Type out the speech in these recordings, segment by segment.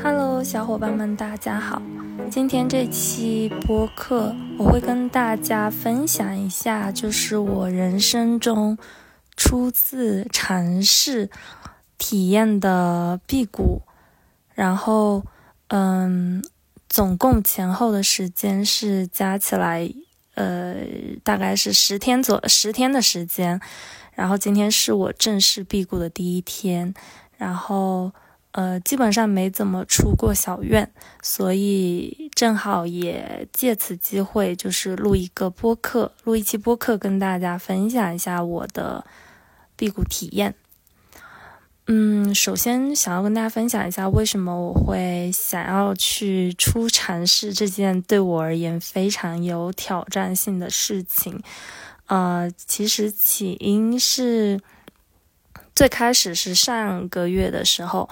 Hello，小伙伴们，大家好。今天这期播客，我会跟大家分享一下，就是我人生中初次尝试体验的辟谷。然后，嗯，总共前后的时间是加起来，呃，大概是十天左十天的时间。然后今天是我正式辟谷的第一天，然后。呃，基本上没怎么出过小院，所以正好也借此机会，就是录一个播客，录一期播客，跟大家分享一下我的辟谷体验。嗯，首先想要跟大家分享一下，为什么我会想要去初尝试这件对我而言非常有挑战性的事情。呃，其实起因是最开始是上个月的时候。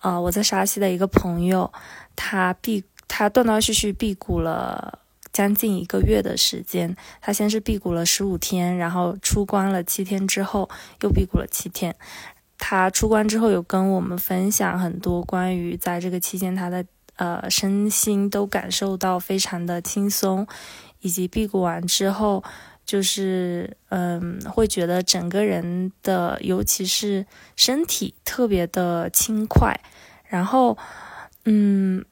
呃，我在沙溪的一个朋友，他辟他断断续续辟谷了将近一个月的时间。他先是辟谷了十五天，然后出关了七天之后又辟谷了七天。他出关之后有跟我们分享很多关于在这个期间他的呃身心都感受到非常的轻松，以及辟谷完之后。就是，嗯，会觉得整个人的，尤其是身体特别的轻快。然后，嗯，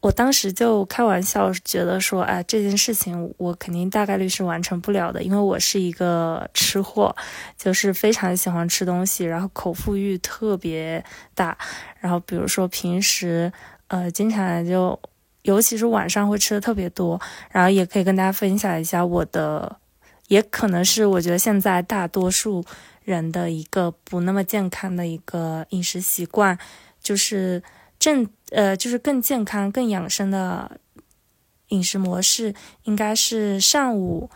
我当时就开玩笑觉得说，哎，这件事情我肯定大概率是完成不了的，因为我是一个吃货，就是非常喜欢吃东西，然后口腹欲特别大。然后，比如说平时，呃，经常就，尤其是晚上会吃的特别多。然后，也可以跟大家分享一下我的。也可能是我觉得现在大多数人的一个不那么健康的一个饮食习惯，就是正呃就是更健康、更养生的饮食模式，应该是上午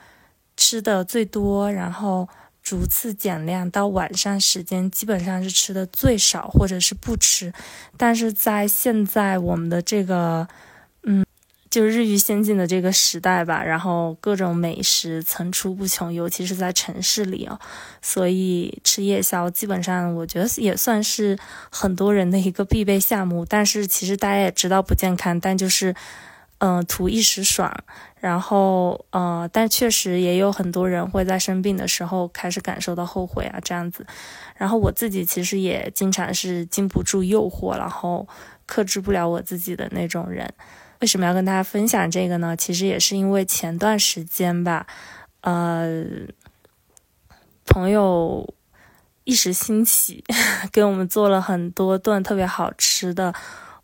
吃的最多，然后逐次减量，到晚上时间基本上是吃的最少或者是不吃。但是在现在我们的这个。就是日益先进的这个时代吧，然后各种美食层出不穷，尤其是在城市里哦，所以吃夜宵基本上我觉得也算是很多人的一个必备项目。但是其实大家也知道不健康，但就是嗯图一时爽，然后呃，但确实也有很多人会在生病的时候开始感受到后悔啊这样子。然后我自己其实也经常是经不住诱惑，然后克制不了我自己的那种人。为什么要跟大家分享这个呢？其实也是因为前段时间吧，呃，朋友一时兴起，给我们做了很多顿特别好吃的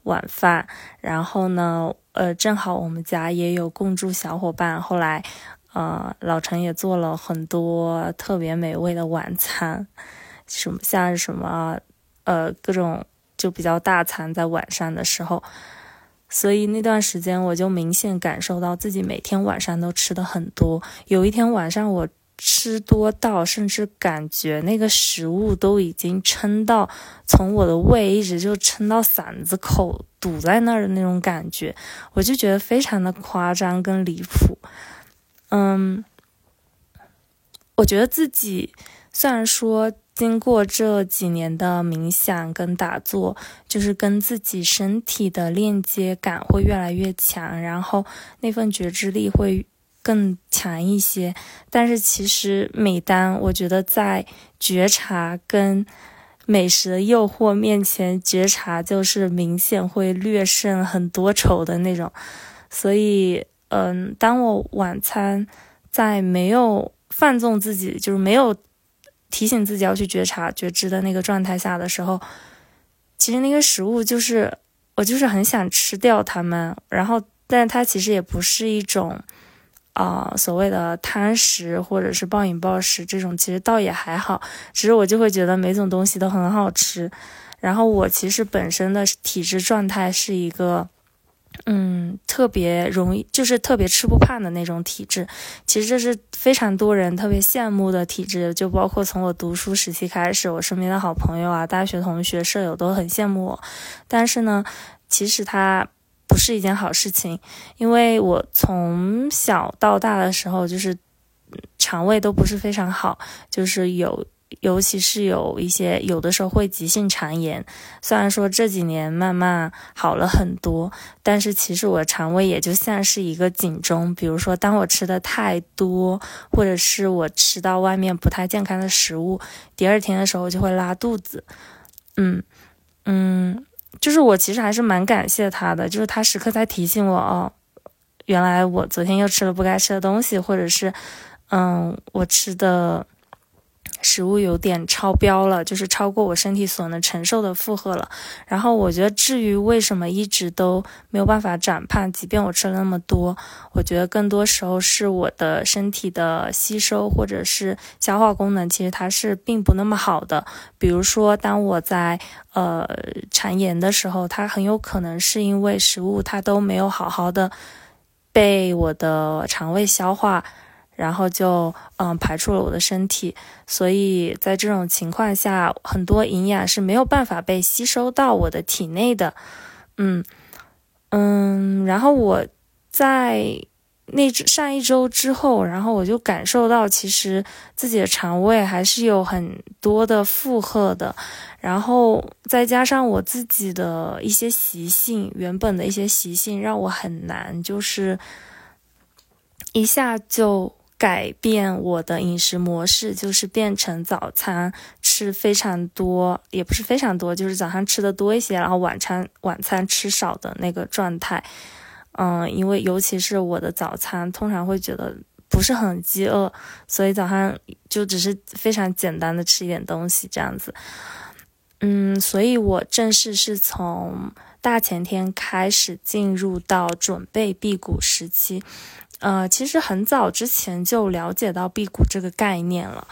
晚饭。然后呢，呃，正好我们家也有共住小伙伴。后来，呃，老陈也做了很多特别美味的晚餐，什么像什么，呃，各种就比较大餐，在晚上的时候。所以那段时间，我就明显感受到自己每天晚上都吃的很多。有一天晚上，我吃多到甚至感觉那个食物都已经撑到从我的胃一直就撑到嗓子口堵在那儿的那种感觉，我就觉得非常的夸张跟离谱。嗯，我觉得自己虽然说。经过这几年的冥想跟打坐，就是跟自己身体的链接感会越来越强，然后那份觉知力会更强一些。但是其实，每当我觉得在觉察跟美食的诱惑面前，觉察就是明显会略胜很多筹的那种。所以，嗯，当我晚餐在没有放纵自己，就是没有。提醒自己要去觉察、觉知的那个状态下的时候，其实那个食物就是我就是很想吃掉它们，然后，但它其实也不是一种啊所谓的贪食或者是暴饮暴食这种，其实倒也还好，只是我就会觉得每种东西都很好吃，然后我其实本身的体质状态是一个。嗯，特别容易，就是特别吃不胖的那种体质。其实这是非常多人特别羡慕的体质，就包括从我读书时期开始，我身边的好朋友啊、大学同学、舍友都很羡慕我。但是呢，其实它不是一件好事情，因为我从小到大的时候，就是肠胃都不是非常好，就是有尤其是有一些有的时候会急性肠炎，虽然说这几年慢慢好了很多，但是其实我肠胃也就像是一个警钟。比如说，当我吃的太多，或者是我吃到外面不太健康的食物，第二天的时候就会拉肚子。嗯嗯，就是我其实还是蛮感谢他的，就是他时刻在提醒我哦，原来我昨天又吃了不该吃的东西，或者是嗯，我吃的。食物有点超标了，就是超过我身体所能承受的负荷了。然后我觉得，至于为什么一直都没有办法长胖，即便我吃了那么多，我觉得更多时候是我的身体的吸收或者是消化功能，其实它是并不那么好的。比如说，当我在呃肠炎的时候，它很有可能是因为食物它都没有好好的被我的肠胃消化。然后就嗯排出了我的身体，所以在这种情况下，很多营养是没有办法被吸收到我的体内的，嗯嗯，然后我在那上一周之后，然后我就感受到，其实自己的肠胃还是有很多的负荷的，然后再加上我自己的一些习性，原本的一些习性，让我很难就是一下就。改变我的饮食模式，就是变成早餐吃非常多，也不是非常多，就是早上吃的多一些，然后晚餐晚餐吃少的那个状态。嗯，因为尤其是我的早餐通常会觉得不是很饥饿，所以早上就只是非常简单的吃一点东西这样子。嗯，所以我正式是从大前天开始进入到准备辟谷时期。呃，其实很早之前就了解到辟谷这个概念了，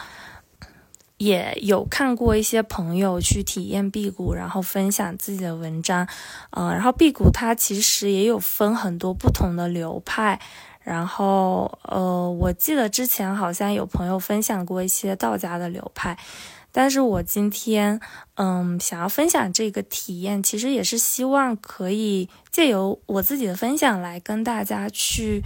也有看过一些朋友去体验辟谷，然后分享自己的文章。呃，然后辟谷它其实也有分很多不同的流派，然后呃，我记得之前好像有朋友分享过一些道家的流派，但是我今天嗯想要分享这个体验，其实也是希望可以借由我自己的分享来跟大家去。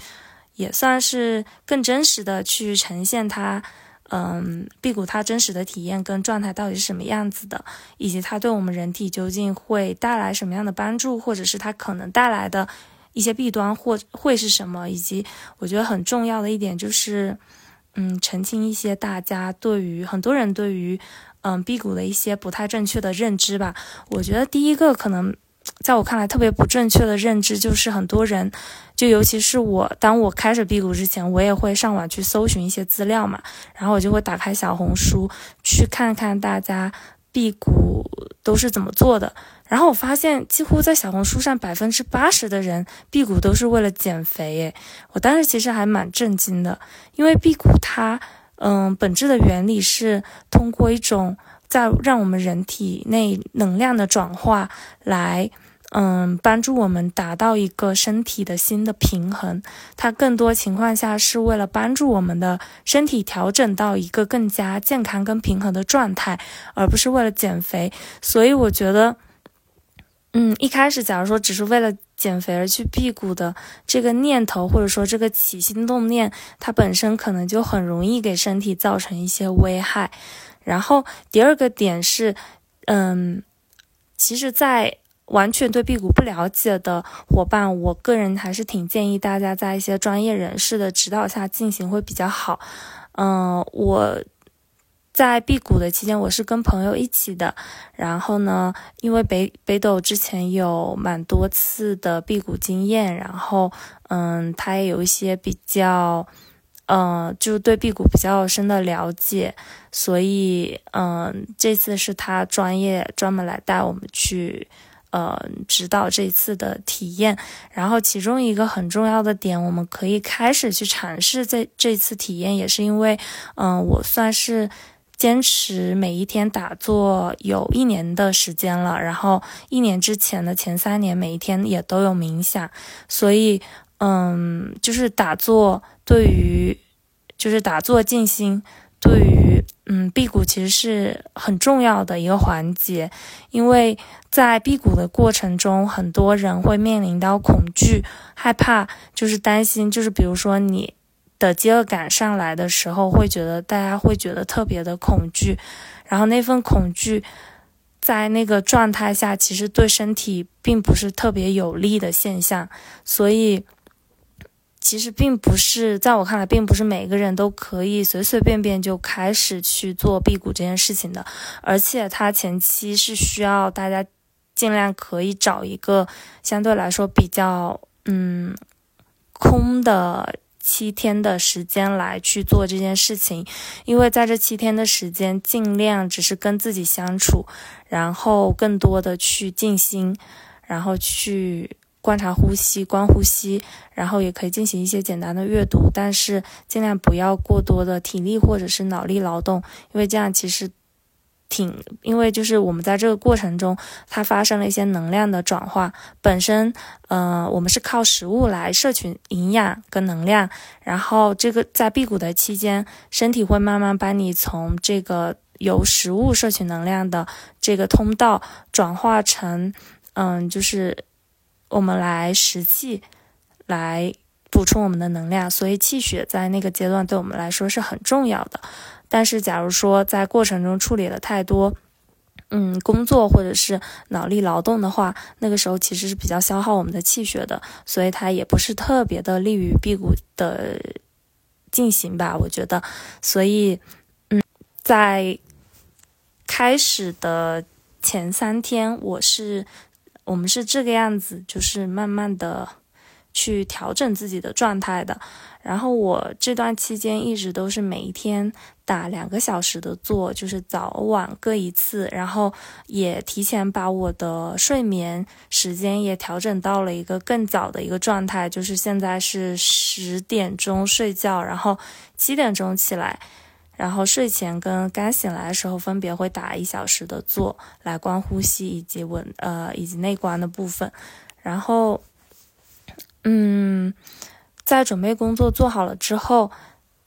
也算是更真实的去呈现它，嗯，辟谷它真实的体验跟状态到底是什么样子的，以及它对我们人体究竟会带来什么样的帮助，或者是它可能带来的一些弊端或会是什么，以及我觉得很重要的一点就是，嗯，澄清一些大家对于很多人对于嗯辟谷的一些不太正确的认知吧。我觉得第一个可能。在我看来，特别不正确的认知就是很多人，就尤其是我，当我开始辟谷之前，我也会上网去搜寻一些资料嘛，然后我就会打开小红书去看看大家辟谷都是怎么做的，然后我发现几乎在小红书上百分之八十的人辟谷都是为了减肥，诶，我当时其实还蛮震惊的，因为辟谷它，嗯，本质的原理是通过一种。在让我们人体内能量的转化，来，嗯，帮助我们达到一个身体的新的平衡。它更多情况下是为了帮助我们的身体调整到一个更加健康跟平衡的状态，而不是为了减肥。所以我觉得，嗯，一开始假如说只是为了减肥而去辟谷的这个念头，或者说这个起心动念，它本身可能就很容易给身体造成一些危害。然后第二个点是，嗯，其实，在完全对辟谷不了解的伙伴，我个人还是挺建议大家在一些专业人士的指导下进行会比较好。嗯，我在辟谷的期间，我是跟朋友一起的。然后呢，因为北北斗之前有蛮多次的辟谷经验，然后嗯，他也有一些比较。嗯，就对辟谷比较深的了解，所以嗯，这次是他专业专门来带我们去，呃，指导这次的体验。然后其中一个很重要的点，我们可以开始去尝试这这次体验，也是因为，嗯，我算是坚持每一天打坐有一年的时间了，然后一年之前的前三年每一天也都有冥想，所以。嗯，就是打坐对于，就是打坐静心对于，嗯，辟谷其实是很重要的一个环节，因为在辟谷的过程中，很多人会面临到恐惧、害怕，就是担心，就是比如说你的饥饿感上来的时候，会觉得大家会觉得特别的恐惧，然后那份恐惧在那个状态下，其实对身体并不是特别有利的现象，所以。其实并不是，在我看来，并不是每个人都可以随随便便就开始去做辟谷这件事情的，而且它前期是需要大家尽量可以找一个相对来说比较嗯空的七天的时间来去做这件事情，因为在这七天的时间，尽量只是跟自己相处，然后更多的去静心，然后去。观察呼吸，观呼吸，然后也可以进行一些简单的阅读，但是尽量不要过多的体力或者是脑力劳动，因为这样其实挺，因为就是我们在这个过程中，它发生了一些能量的转化。本身，呃，我们是靠食物来摄取营养跟能量，然后这个在辟谷的期间，身体会慢慢帮你从这个由食物摄取能量的这个通道转化成，嗯，就是。我们来实气，来补充我们的能量，所以气血在那个阶段对我们来说是很重要的。但是，假如说在过程中处理了太多，嗯，工作或者是脑力劳动的话，那个时候其实是比较消耗我们的气血的，所以它也不是特别的利于辟谷的进行吧，我觉得。所以，嗯，在开始的前三天，我是。我们是这个样子，就是慢慢的去调整自己的状态的。然后我这段期间一直都是每一天打两个小时的坐，就是早晚各一次。然后也提前把我的睡眠时间也调整到了一个更早的一个状态，就是现在是十点钟睡觉，然后七点钟起来。然后睡前跟刚醒来的时候，分别会打一小时的坐来观呼吸以及稳呃以及内观的部分。然后，嗯，在准备工作做好了之后，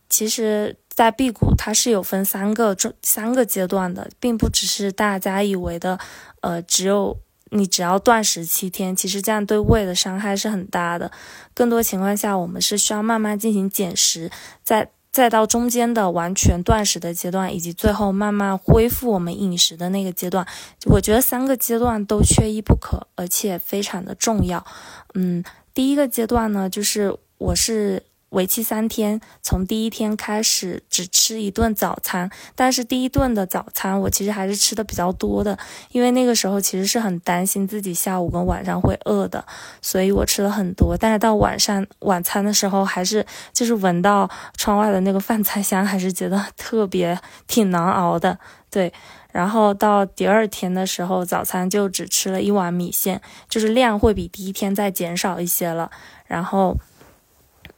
其实，在辟谷它是有分三个中三个阶段的，并不只是大家以为的，呃，只有你只要断食七天，其实这样对胃的伤害是很大的。更多情况下，我们是需要慢慢进行减食，在。再到中间的完全断食的阶段，以及最后慢慢恢复我们饮食的那个阶段，我觉得三个阶段都缺一不可，而且非常的重要。嗯，第一个阶段呢，就是我是。为期三天，从第一天开始只吃一顿早餐，但是第一顿的早餐我其实还是吃的比较多的，因为那个时候其实是很担心自己下午跟晚上会饿的，所以我吃了很多。但是到晚上晚餐的时候，还是就是闻到窗外的那个饭菜香，还是觉得特别挺难熬的。对，然后到第二天的时候，早餐就只吃了一碗米线，就是量会比第一天再减少一些了。然后，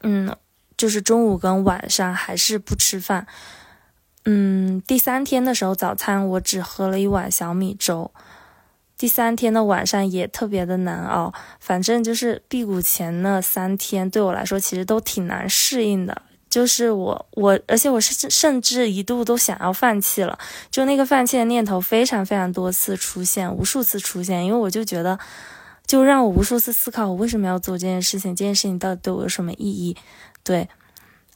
嗯。就是中午跟晚上还是不吃饭，嗯，第三天的时候早餐我只喝了一碗小米粥，第三天的晚上也特别的难熬，反正就是辟谷前那三天对我来说其实都挺难适应的，就是我我而且我是甚至一度都想要放弃了，就那个放弃的念头非常非常多次出现，无数次出现，因为我就觉得，就让我无数次思考我为什么要做这件事情，这件事情到底对我有什么意义。对，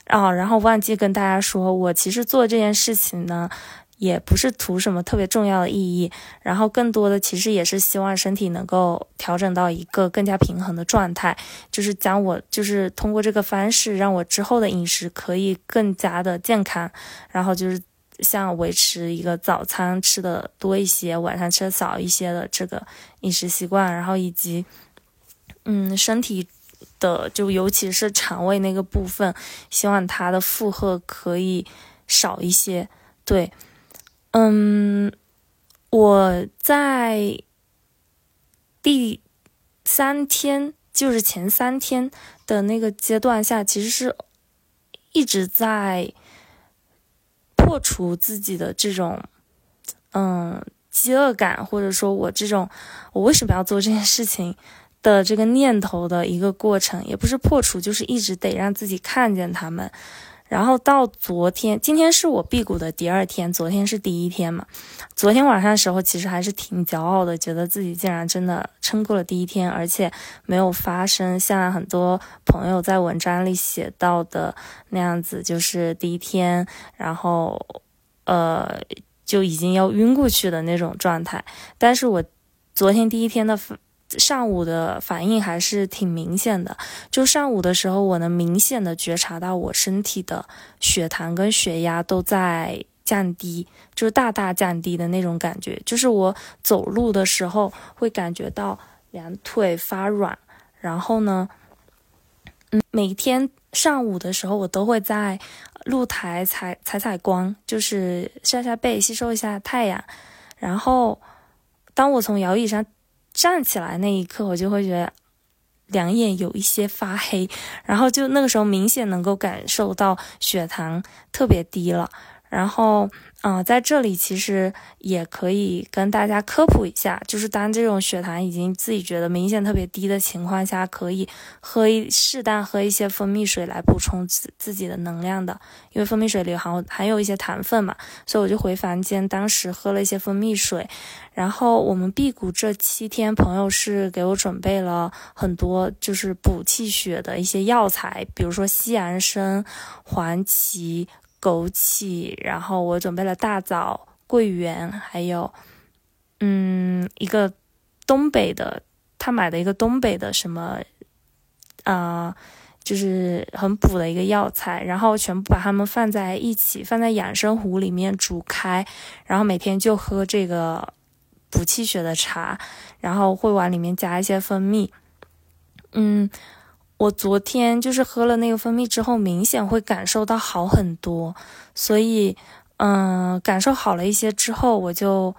啊，然后忘记跟大家说，我其实做这件事情呢，也不是图什么特别重要的意义，然后更多的其实也是希望身体能够调整到一个更加平衡的状态，就是将我就是通过这个方式，让我之后的饮食可以更加的健康，然后就是像维持一个早餐吃的多一些，晚上吃的少一些的这个饮食习惯，然后以及，嗯，身体。的就尤其是肠胃那个部分，希望它的负荷可以少一些。对，嗯，我在第三天，就是前三天的那个阶段下，其实是一直在破除自己的这种嗯饥饿感，或者说我这种我为什么要做这件事情。的这个念头的一个过程，也不是破除，就是一直得让自己看见他们。然后到昨天，今天是我辟谷的第二天，昨天是第一天嘛。昨天晚上的时候，其实还是挺骄傲的，觉得自己竟然真的撑过了第一天，而且没有发生像很多朋友在文章里写到的那样子，就是第一天，然后呃就已经要晕过去的那种状态。但是我昨天第一天的。上午的反应还是挺明显的，就上午的时候，我能明显的觉察到我身体的血糖跟血压都在降低，就是大大降低的那种感觉。就是我走路的时候会感觉到两腿发软，然后呢，嗯，每天上午的时候我都会在露台采采采光，就是晒晒背，吸收一下太阳。然后当我从摇椅上。站起来那一刻，我就会觉得两眼有一些发黑，然后就那个时候明显能够感受到血糖特别低了，然后。嗯，在这里其实也可以跟大家科普一下，就是当这种血糖已经自己觉得明显特别低的情况下，可以喝一适当喝一些蜂蜜水来补充自自己的能量的，因为蜂蜜水里含含有一些糖分嘛，所以我就回房间，当时喝了一些蜂蜜水，然后我们辟谷这七天，朋友是给我准备了很多就是补气血的一些药材，比如说西洋参、黄芪。枸杞，然后我准备了大枣、桂圆，还有，嗯，一个东北的，他买的一个东北的什么，啊，就是很补的一个药材，然后全部把它们放在一起，放在养生壶里面煮开，然后每天就喝这个补气血的茶，然后会往里面加一些蜂蜜，嗯。我昨天就是喝了那个蜂蜜之后，明显会感受到好很多，所以，嗯，感受好了一些之后，我就，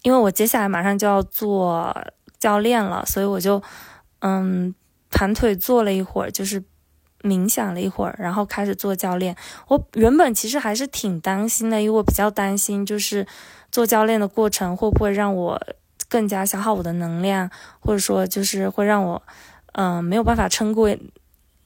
因为我接下来马上就要做教练了，所以我就，嗯，盘腿坐了一会儿，就是冥想了一会儿，然后开始做教练。我原本其实还是挺担心的，因为我比较担心，就是做教练的过程会不会让我更加消耗我的能量，或者说就是会让我。嗯，没有办法撑过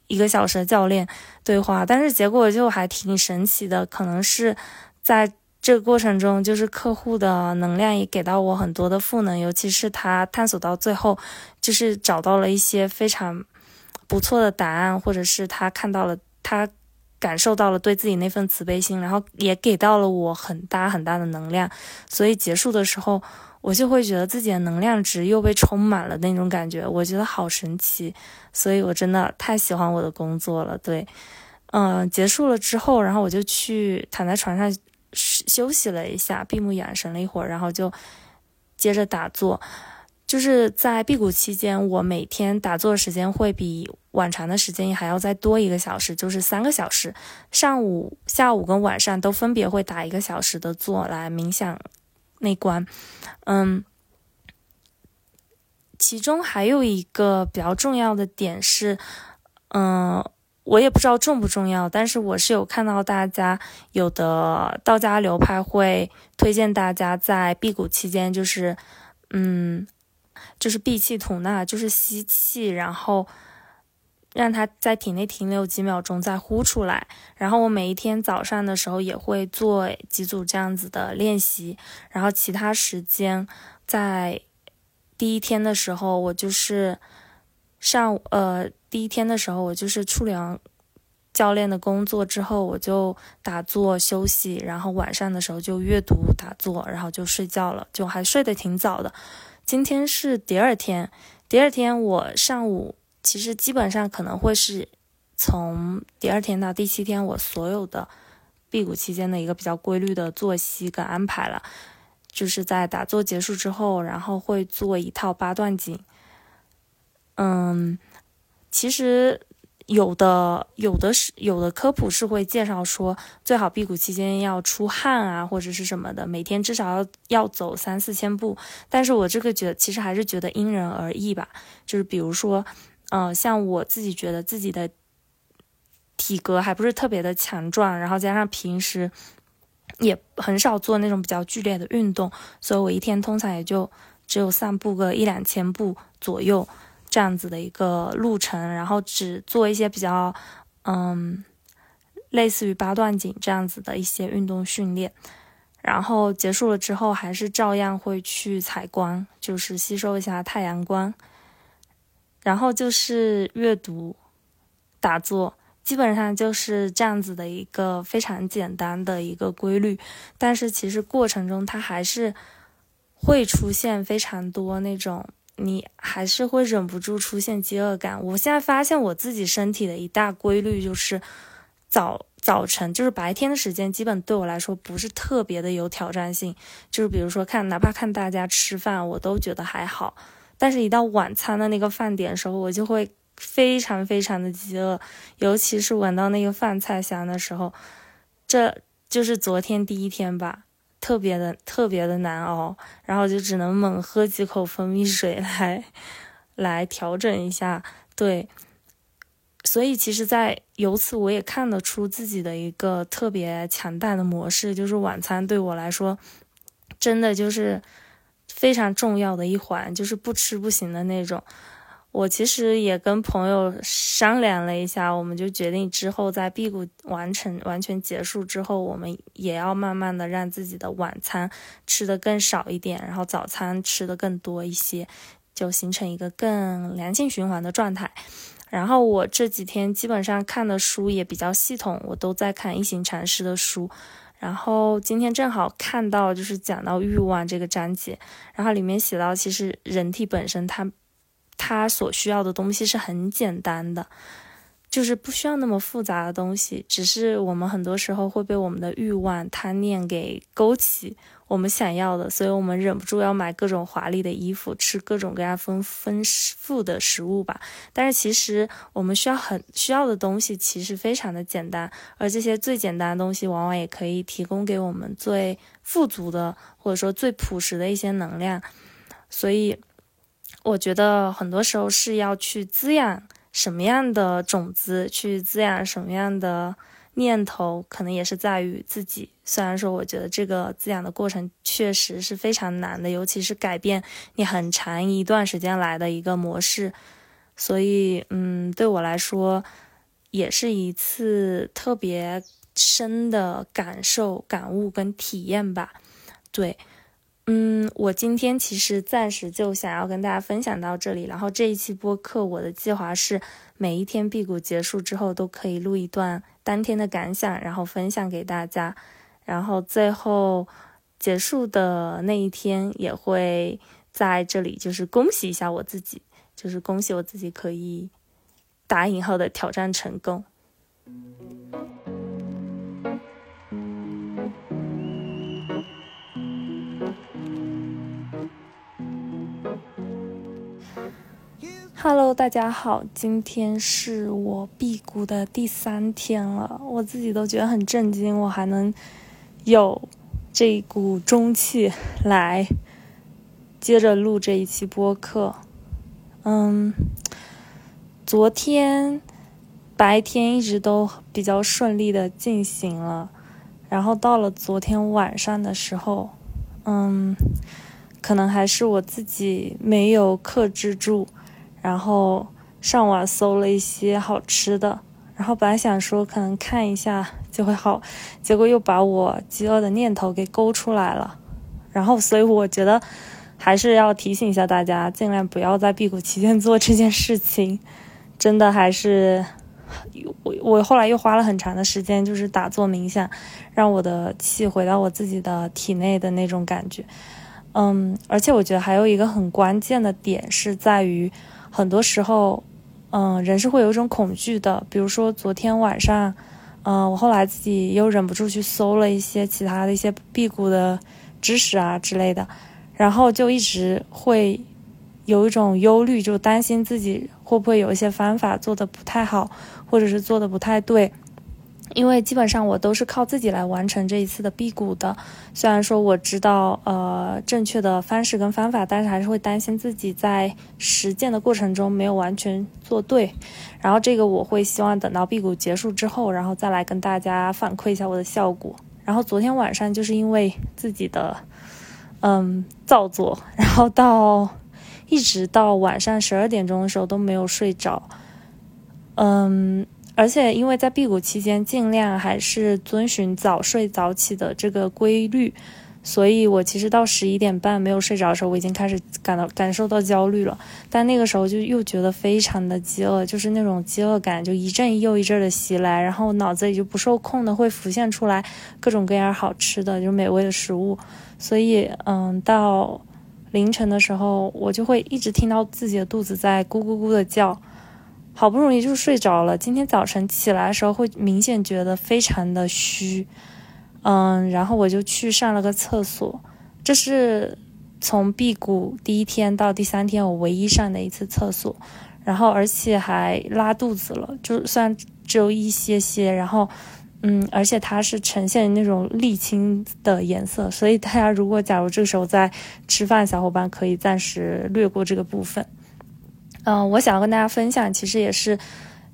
一个小时的教练对话，但是结果就还挺神奇的。可能是在这个过程中，就是客户的能量也给到我很多的赋能，尤其是他探索到最后，就是找到了一些非常不错的答案，或者是他看到了，他感受到了对自己那份慈悲心，然后也给到了我很大很大的能量。所以结束的时候。我就会觉得自己的能量值又被充满了那种感觉，我觉得好神奇，所以我真的太喜欢我的工作了。对，嗯，结束了之后，然后我就去躺在床上休息了一下，闭目养神了一会儿，然后就接着打坐。就是在辟谷期间，我每天打坐的时间会比往常的时间还要再多一个小时，就是三个小时，上午、下午跟晚上都分别会打一个小时的坐来冥想。内观，嗯，其中还有一个比较重要的点是，嗯，我也不知道重不重要，但是我是有看到大家有的道家流派会推荐大家在辟谷期间，就是，嗯，就是闭气吐纳，就是吸气，然后。让它在体内停留几秒钟，再呼出来。然后我每一天早上的时候也会做几组这样子的练习。然后其他时间，在第一天的时候，我就是上午呃第一天的时候，我就是处理完教练的工作之后，我就打坐休息。然后晚上的时候就阅读打坐，然后就睡觉了，就还睡得挺早的。今天是第二天，第二天我上午。其实基本上可能会是从第二天到第七天，我所有的辟谷期间的一个比较规律的作息跟安排了。就是在打坐结束之后，然后会做一套八段锦。嗯，其实有的有的是有的科普是会介绍说，最好辟谷期间要出汗啊，或者是什么的，每天至少要要走三四千步。但是我这个觉得其实还是觉得因人而异吧，就是比如说。嗯，像我自己觉得自己的体格还不是特别的强壮，然后加上平时也很少做那种比较剧烈的运动，所以我一天通常也就只有散步个一两千步左右这样子的一个路程，然后只做一些比较嗯类似于八段锦这样子的一些运动训练。然后结束了之后，还是照样会去采光，就是吸收一下太阳光。然后就是阅读、打坐，基本上就是这样子的一个非常简单的一个规律。但是其实过程中，它还是会出现非常多那种，你还是会忍不住出现饥饿感。我现在发现我自己身体的一大规律就是早。早晨就是白天的时间，基本对我来说不是特别的有挑战性。就是比如说看，哪怕看大家吃饭，我都觉得还好。但是，一到晚餐的那个饭点的时候，我就会非常非常的饥饿，尤其是闻到那个饭菜香的时候，这就是昨天第一天吧，特别的特别的难熬，然后就只能猛喝几口蜂蜜水来 来调整一下。对。所以，其实，在由此我也看得出自己的一个特别强大的模式，就是晚餐对我来说，真的就是非常重要的一环，就是不吃不行的那种。我其实也跟朋友商量了一下，我们就决定之后在辟谷完成完全结束之后，我们也要慢慢的让自己的晚餐吃的更少一点，然后早餐吃的更多一些，就形成一个更良性循环的状态。然后我这几天基本上看的书也比较系统，我都在看一行禅师的书。然后今天正好看到就是讲到欲望这个章节，然后里面写到其实人体本身它它所需要的东西是很简单的，就是不需要那么复杂的东西，只是我们很多时候会被我们的欲望贪念给勾起。我们想要的，所以我们忍不住要买各种华丽的衣服，吃各种各样丰丰富的食物吧。但是其实我们需要很需要的东西，其实非常的简单，而这些最简单的东西，往往也可以提供给我们最富足的，或者说最朴实的一些能量。所以，我觉得很多时候是要去滋养什么样的种子，去滋养什么样的。念头可能也是在于自己，虽然说我觉得这个滋养的过程确实是非常难的，尤其是改变你很长一段时间来的一个模式，所以嗯，对我来说也是一次特别深的感受、感悟跟体验吧。对，嗯，我今天其实暂时就想要跟大家分享到这里，然后这一期播客我的计划是每一天辟谷结束之后都可以录一段。当天的感想，然后分享给大家，然后最后结束的那一天也会在这里，就是恭喜一下我自己，就是恭喜我自己可以打引号的挑战成功。Hello，大家好，今天是我辟谷的第三天了，我自己都觉得很震惊，我还能有这股中气来接着录这一期播客。嗯，昨天白天一直都比较顺利的进行了，然后到了昨天晚上的时候，嗯，可能还是我自己没有克制住。然后上网搜了一些好吃的，然后本来想说可能看一下就会好，结果又把我饥饿的念头给勾出来了。然后，所以我觉得还是要提醒一下大家，尽量不要在辟谷期间做这件事情。真的还是我我后来又花了很长的时间，就是打坐冥想，让我的气回到我自己的体内的那种感觉。嗯，而且我觉得还有一个很关键的点是在于。很多时候，嗯，人是会有一种恐惧的。比如说昨天晚上，嗯，我后来自己又忍不住去搜了一些其他的一些辟谷的知识啊之类的，然后就一直会有一种忧虑，就担心自己会不会有一些方法做的不太好，或者是做的不太对。因为基本上我都是靠自己来完成这一次的辟谷的，虽然说我知道呃正确的方式跟方法，但是还是会担心自己在实践的过程中没有完全做对。然后这个我会希望等到辟谷结束之后，然后再来跟大家反馈一下我的效果。然后昨天晚上就是因为自己的嗯造作，然后到一直到晚上十二点钟的时候都没有睡着，嗯。而且因为在辟谷期间，尽量还是遵循早睡早起的这个规律。所以，我其实到十一点半没有睡着的时候，我已经开始感到感受到焦虑了。但那个时候就又觉得非常的饥饿，就是那种饥饿感就一阵又一阵的袭来，然后脑子里就不受控的会浮现出来各种各样好吃的、就美味的食物。所以，嗯，到凌晨的时候，我就会一直听到自己的肚子在咕咕咕的叫。好不容易就睡着了，今天早晨起来的时候会明显觉得非常的虚。嗯，然后我就去上了个厕所，这是从辟谷第一天到第三天我唯一上的一次厕所，然后而且还拉肚子了，就算只有一些些，然后嗯，而且它是呈现那种沥青的颜色，所以大家如果假如这个时候在吃饭，小伙伴可以暂时略过这个部分。嗯，我想要跟大家分享，其实也是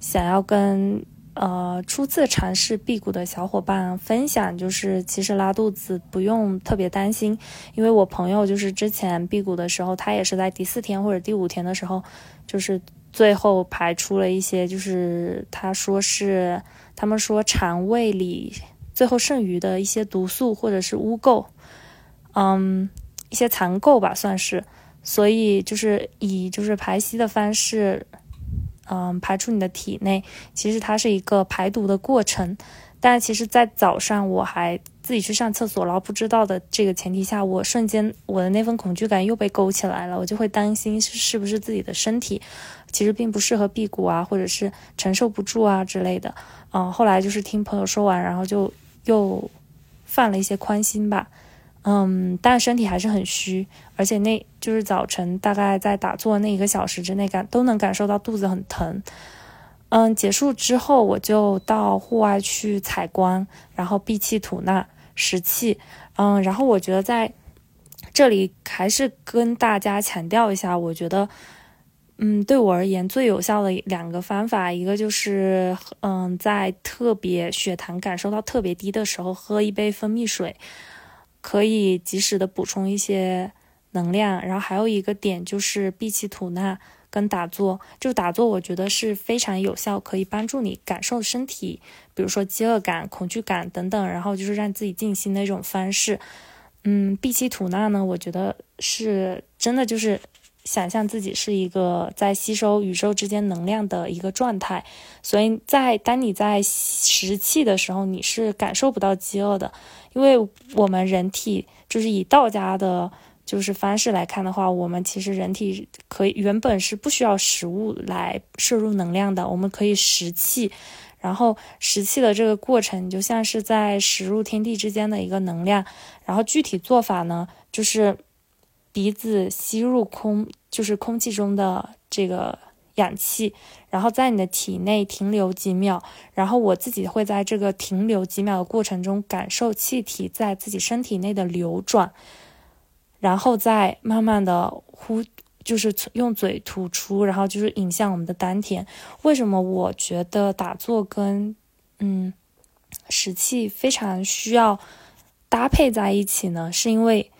想要跟。呃，初次尝试辟谷的小伙伴分享，就是其实拉肚子不用特别担心，因为我朋友就是之前辟谷的时候，他也是在第四天或者第五天的时候，就是最后排出了一些，就是他说是他们说肠胃里最后剩余的一些毒素或者是污垢，嗯，一些残垢吧算是，所以就是以就是排稀的方式。嗯，排出你的体内，其实它是一个排毒的过程。但其实，在早上我还自己去上厕所，然后不知道的这个前提下，我瞬间我的那份恐惧感又被勾起来了，我就会担心是是不是自己的身体其实并不适合辟谷啊，或者是承受不住啊之类的。嗯，后来就是听朋友说完，然后就又放了一些宽心吧。嗯，但身体还是很虚，而且那就是早晨大概在打坐那一个小时之内感都能感受到肚子很疼。嗯，结束之后我就到户外去采光，然后闭气吐纳食气。嗯，然后我觉得在这里还是跟大家强调一下，我觉得，嗯，对我而言最有效的两个方法，一个就是嗯，在特别血糖感受到特别低的时候，喝一杯蜂蜜水。可以及时的补充一些能量，然后还有一个点就是闭气吐纳跟打坐。就打坐，我觉得是非常有效，可以帮助你感受身体，比如说饥饿感、恐惧感等等，然后就是让自己静心的一种方式。嗯，闭气吐纳呢，我觉得是真的就是想象自己是一个在吸收宇宙之间能量的一个状态，所以在当你在食气的时候，你是感受不到饥饿的。因为我们人体就是以道家的，就是方式来看的话，我们其实人体可以原本是不需要食物来摄入能量的，我们可以食气，然后食气的这个过程就像是在食入天地之间的一个能量，然后具体做法呢，就是鼻子吸入空，就是空气中的这个。氧气，然后在你的体内停留几秒，然后我自己会在这个停留几秒的过程中感受气体在自己身体内的流转，然后再慢慢的呼，就是用嘴吐出，然后就是引向我们的丹田。为什么我觉得打坐跟嗯食气非常需要搭配在一起呢？是因为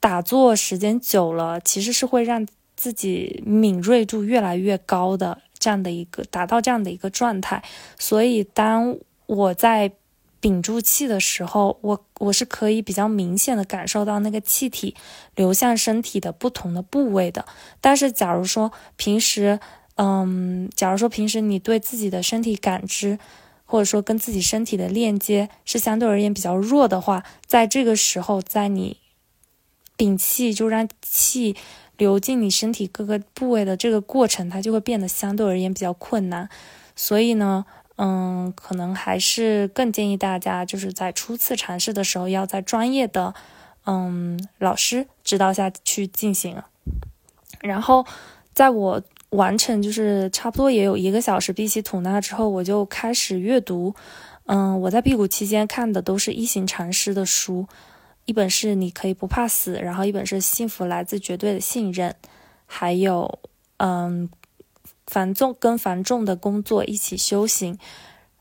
打坐时间久了，其实是会让。自己敏锐度越来越高的这样的一个达到这样的一个状态，所以当我在屏住气的时候，我我是可以比较明显的感受到那个气体流向身体的不同的部位的。但是，假如说平时，嗯，假如说平时你对自己的身体感知，或者说跟自己身体的链接是相对而言比较弱的话，在这个时候，在你屏气就让气。流进你身体各个部位的这个过程，它就会变得相对而言比较困难。所以呢，嗯，可能还是更建议大家，就是在初次尝试的时候，要在专业的，嗯，老师指导下去进行。然后，在我完成就是差不多也有一个小时闭气吐纳之后，我就开始阅读。嗯，我在辟谷期间看的都是一行禅师的书。一本是你可以不怕死，然后一本是幸福来自绝对的信任，还有嗯繁重跟繁重的工作一起修行。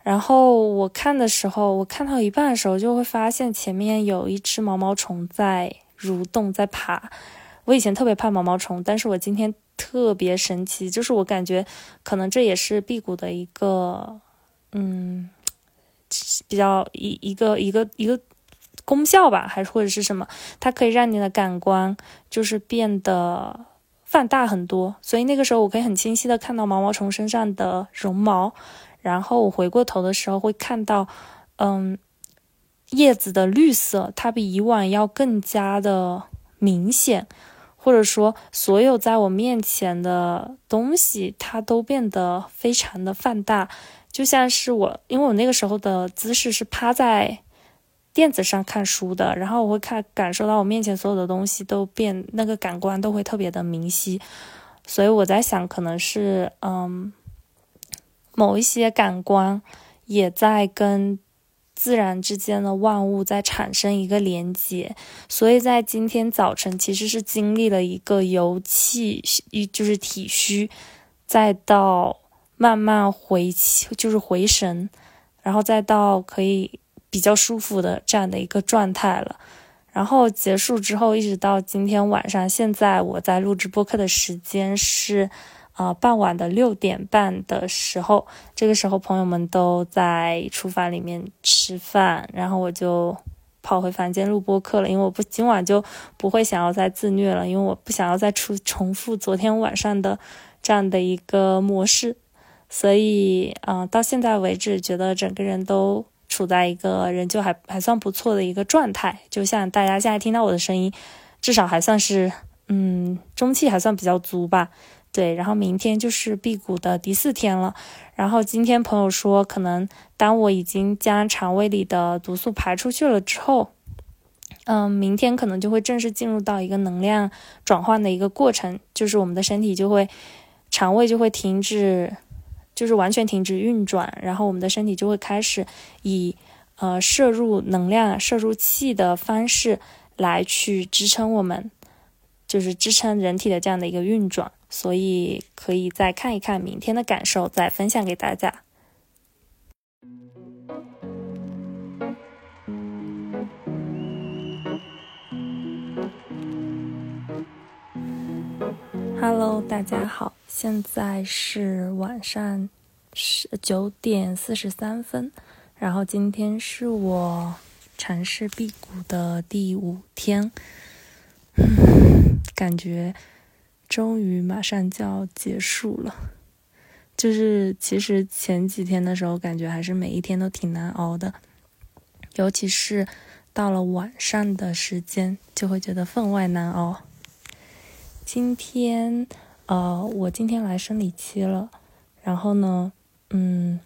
然后我看的时候，我看到一半的时候就会发现前面有一只毛毛虫在蠕动在爬。我以前特别怕毛毛虫，但是我今天特别神奇，就是我感觉可能这也是辟谷的一个嗯，比较一一个一个一个功效吧，还是或者是什么？它可以让你的感官就是变得放大很多，所以那个时候我可以很清晰的看到毛毛虫身上的绒毛，然后我回过头的时候会看到，嗯，叶子的绿色，它比以往要更加的明显。或者说，所有在我面前的东西，它都变得非常的放大，就像是我，因为我那个时候的姿势是趴在电子上看书的，然后我会看感受到我面前所有的东西都变，那个感官都会特别的明晰，所以我在想，可能是嗯，某一些感官也在跟。自然之间的万物在产生一个连接，所以在今天早晨其实是经历了一个由气一就是体虚，再到慢慢回气就是回神，然后再到可以比较舒服的这样的一个状态了。然后结束之后，一直到今天晚上，现在我在录制播客的时间是。啊，傍晚的六点半的时候，这个时候朋友们都在厨房里面吃饭，然后我就跑回房间录播课了，因为我不今晚就不会想要再自虐了，因为我不想要再出重复昨天晚上的这样的一个模式，所以啊，到现在为止，觉得整个人都处在一个人就还还算不错的一个状态，就像大家现在听到我的声音，至少还算是嗯中气还算比较足吧。对，然后明天就是辟谷的第四天了。然后今天朋友说，可能当我已经将肠胃里的毒素排出去了之后，嗯，明天可能就会正式进入到一个能量转换的一个过程，就是我们的身体就会，肠胃就会停止，就是完全停止运转，然后我们的身体就会开始以呃摄入能量、摄入气的方式来去支撑我们，就是支撑人体的这样的一个运转。所以可以再看一看明天的感受，再分享给大家。Hello，大家好，现在是晚上十九点四十三分，然后今天是我尝试辟谷的第五天，感觉。终于马上就要结束了，就是其实前几天的时候，感觉还是每一天都挺难熬的，尤其是到了晚上的时间，就会觉得分外难熬。今天，呃，我今天来生理期了，然后呢，嗯，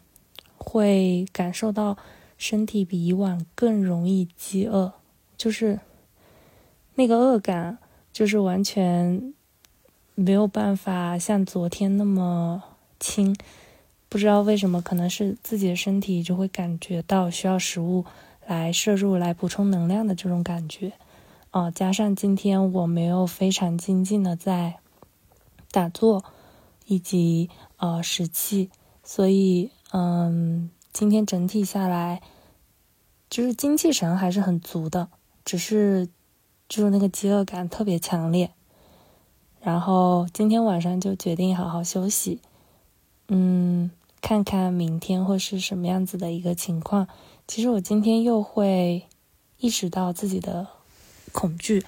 会感受到身体比以往更容易饥饿，就是那个饿感，就是完全。没有办法像昨天那么轻，不知道为什么，可能是自己的身体就会感觉到需要食物来摄入、来补充能量的这种感觉。啊，加上今天我没有非常精进的在打坐以及呃食气，所以嗯，今天整体下来就是精气神还是很足的，只是就是那个饥饿感特别强烈。然后今天晚上就决定好好休息，嗯，看看明天会是什么样子的一个情况。其实我今天又会意识到自己的恐惧，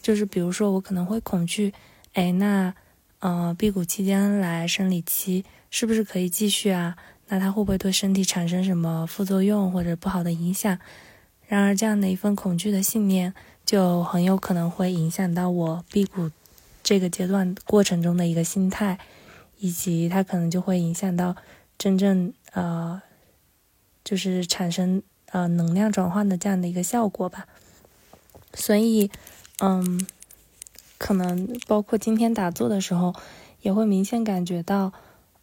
就是比如说我可能会恐惧，哎，那呃辟谷期间来生理期是不是可以继续啊？那它会不会对身体产生什么副作用或者不好的影响？然而这样的一份恐惧的信念，就很有可能会影响到我辟谷。这个阶段过程中的一个心态，以及它可能就会影响到真正呃，就是产生呃能量转换的这样的一个效果吧。所以，嗯，可能包括今天打坐的时候，也会明显感觉到，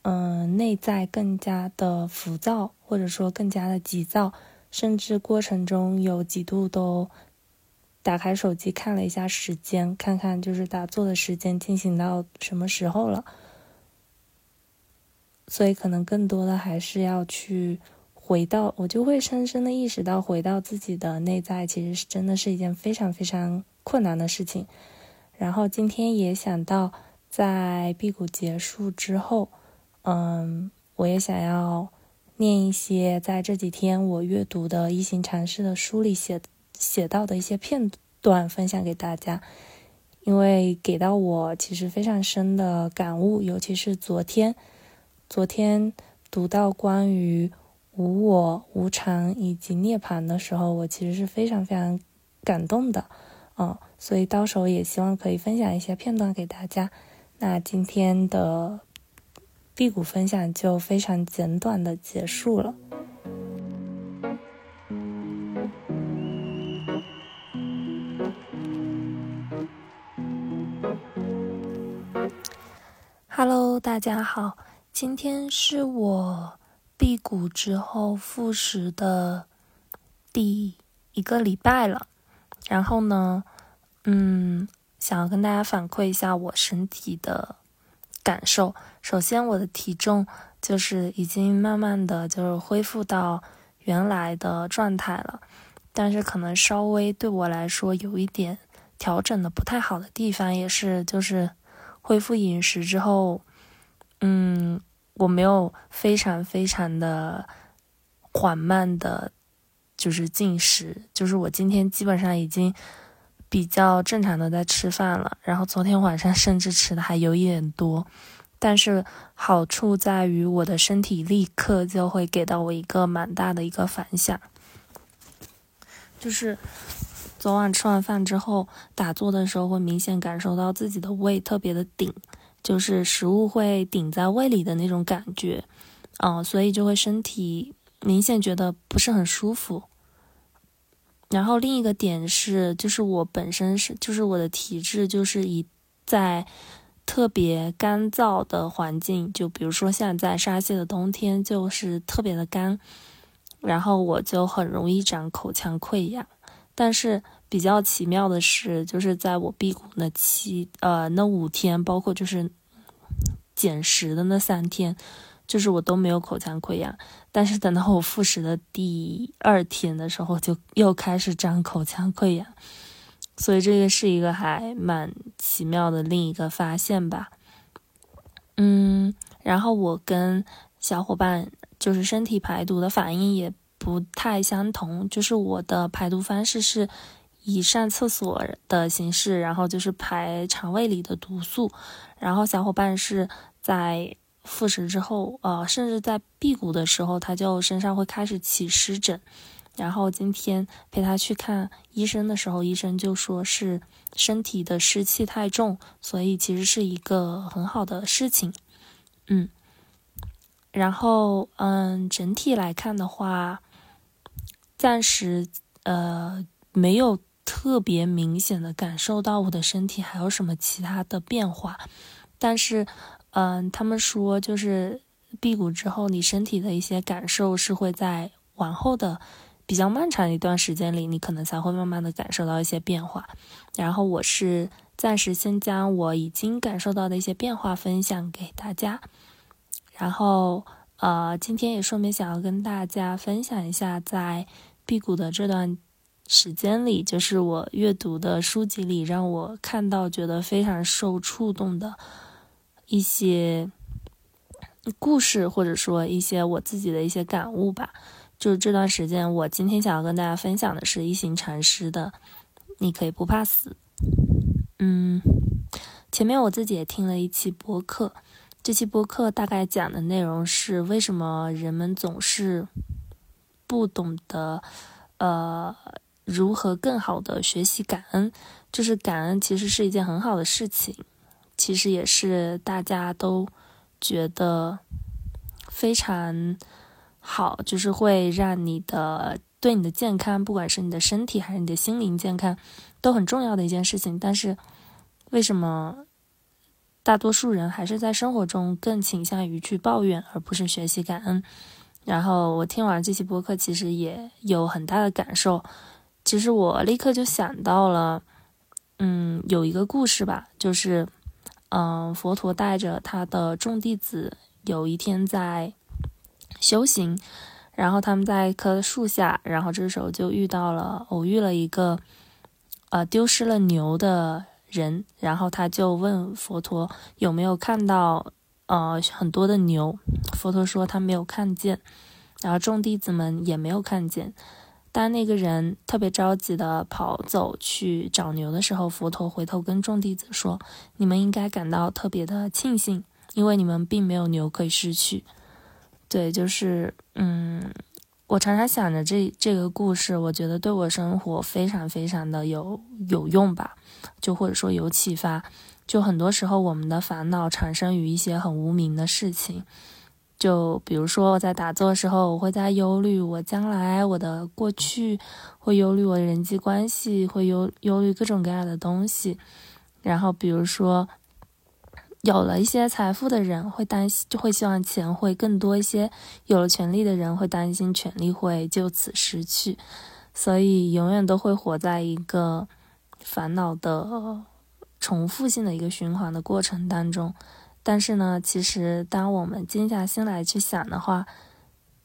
嗯，内在更加的浮躁，或者说更加的急躁，甚至过程中有几度都。打开手机看了一下时间，看看就是打坐的时间进行到什么时候了。所以可能更多的还是要去回到，我就会深深的意识到，回到自己的内在，其实是真的是一件非常非常困难的事情。然后今天也想到，在辟谷结束之后，嗯，我也想要念一些在这几天我阅读的一行禅师的书里写写到的一些片段，分享给大家。因为给到我其实非常深的感悟，尤其是昨天，昨天读到关于无我、无常以及涅槃的时候，我其实是非常非常感动的，嗯，所以到时候也希望可以分享一些片段给大家。那今天的。辟谷分享就非常简短的结束了。Hello，大家好，今天是我辟谷之后复食的第一个礼拜了。然后呢，嗯，想要跟大家反馈一下我身体的。感受，首先我的体重就是已经慢慢的就是恢复到原来的状态了，但是可能稍微对我来说有一点调整的不太好的地方，也是就是恢复饮食之后，嗯，我没有非常非常的缓慢的，就是进食，就是我今天基本上已经。比较正常的在吃饭了，然后昨天晚上甚至吃的还有一点多，但是好处在于我的身体立刻就会给到我一个蛮大的一个反响，就是昨晚吃完饭之后打坐的时候会明显感受到自己的胃特别的顶，就是食物会顶在胃里的那种感觉，嗯，所以就会身体明显觉得不是很舒服。然后另一个点是，就是我本身是，就是我的体质就是以在特别干燥的环境，就比如说像在沙溪的冬天，就是特别的干，然后我就很容易长口腔溃疡。但是比较奇妙的是，就是在我辟谷那七呃那五天，包括就是减食的那三天。就是我都没有口腔溃疡，但是等到我复食的第二天的时候，就又开始长口腔溃疡，所以这个是一个还蛮奇妙的另一个发现吧。嗯，然后我跟小伙伴就是身体排毒的反应也不太相同，就是我的排毒方式是以上厕所的形式，然后就是排肠胃里的毒素，然后小伙伴是在。复食之后，呃，甚至在辟谷的时候，他就身上会开始起湿疹。然后今天陪他去看医生的时候，医生就说是身体的湿气太重，所以其实是一个很好的事情。嗯，然后嗯，整体来看的话，暂时呃没有特别明显的感受到我的身体还有什么其他的变化，但是。嗯，他们说就是辟谷之后，你身体的一些感受是会在往后的比较漫长的一段时间里，你可能才会慢慢的感受到一些变化。然后我是暂时先将我已经感受到的一些变化分享给大家。然后呃，今天也顺便想要跟大家分享一下，在辟谷的这段时间里，就是我阅读的书籍里，让我看到觉得非常受触动的。一些故事，或者说一些我自己的一些感悟吧。就是这段时间，我今天想要跟大家分享的是一行禅师的《你可以不怕死》。嗯，前面我自己也听了一期播客，这期播客大概讲的内容是为什么人们总是不懂得呃如何更好的学习感恩，就是感恩其实是一件很好的事情。其实也是大家都觉得非常好，就是会让你的对你的健康，不管是你的身体还是你的心灵健康，都很重要的一件事情。但是为什么大多数人还是在生活中更倾向于去抱怨，而不是学习感恩？然后我听完这期播客，其实也有很大的感受。其实我立刻就想到了，嗯，有一个故事吧，就是。嗯，佛陀带着他的众弟子，有一天在修行，然后他们在一棵树下，然后这时候就遇到了，偶遇了一个呃丢失了牛的人，然后他就问佛陀有没有看到呃很多的牛，佛陀说他没有看见，然后众弟子们也没有看见。当那个人特别着急的跑走去找牛的时候，佛陀回头跟众弟子说：“你们应该感到特别的庆幸，因为你们并没有牛可以失去。”对，就是，嗯，我常常想着这这个故事，我觉得对我生活非常非常的有有用吧，就或者说有启发。就很多时候，我们的烦恼产生于一些很无名的事情。就比如说，我在打坐的时候，我会在忧虑我将来、我的过去，会忧虑我的人际关系，会忧忧虑各种各样的东西。然后，比如说，有了一些财富的人会担心，就会希望钱会更多一些；有了权利的人会担心权利会就此失去，所以永远都会活在一个烦恼的重复性的一个循环的过程当中。但是呢，其实当我们静下心来去想的话，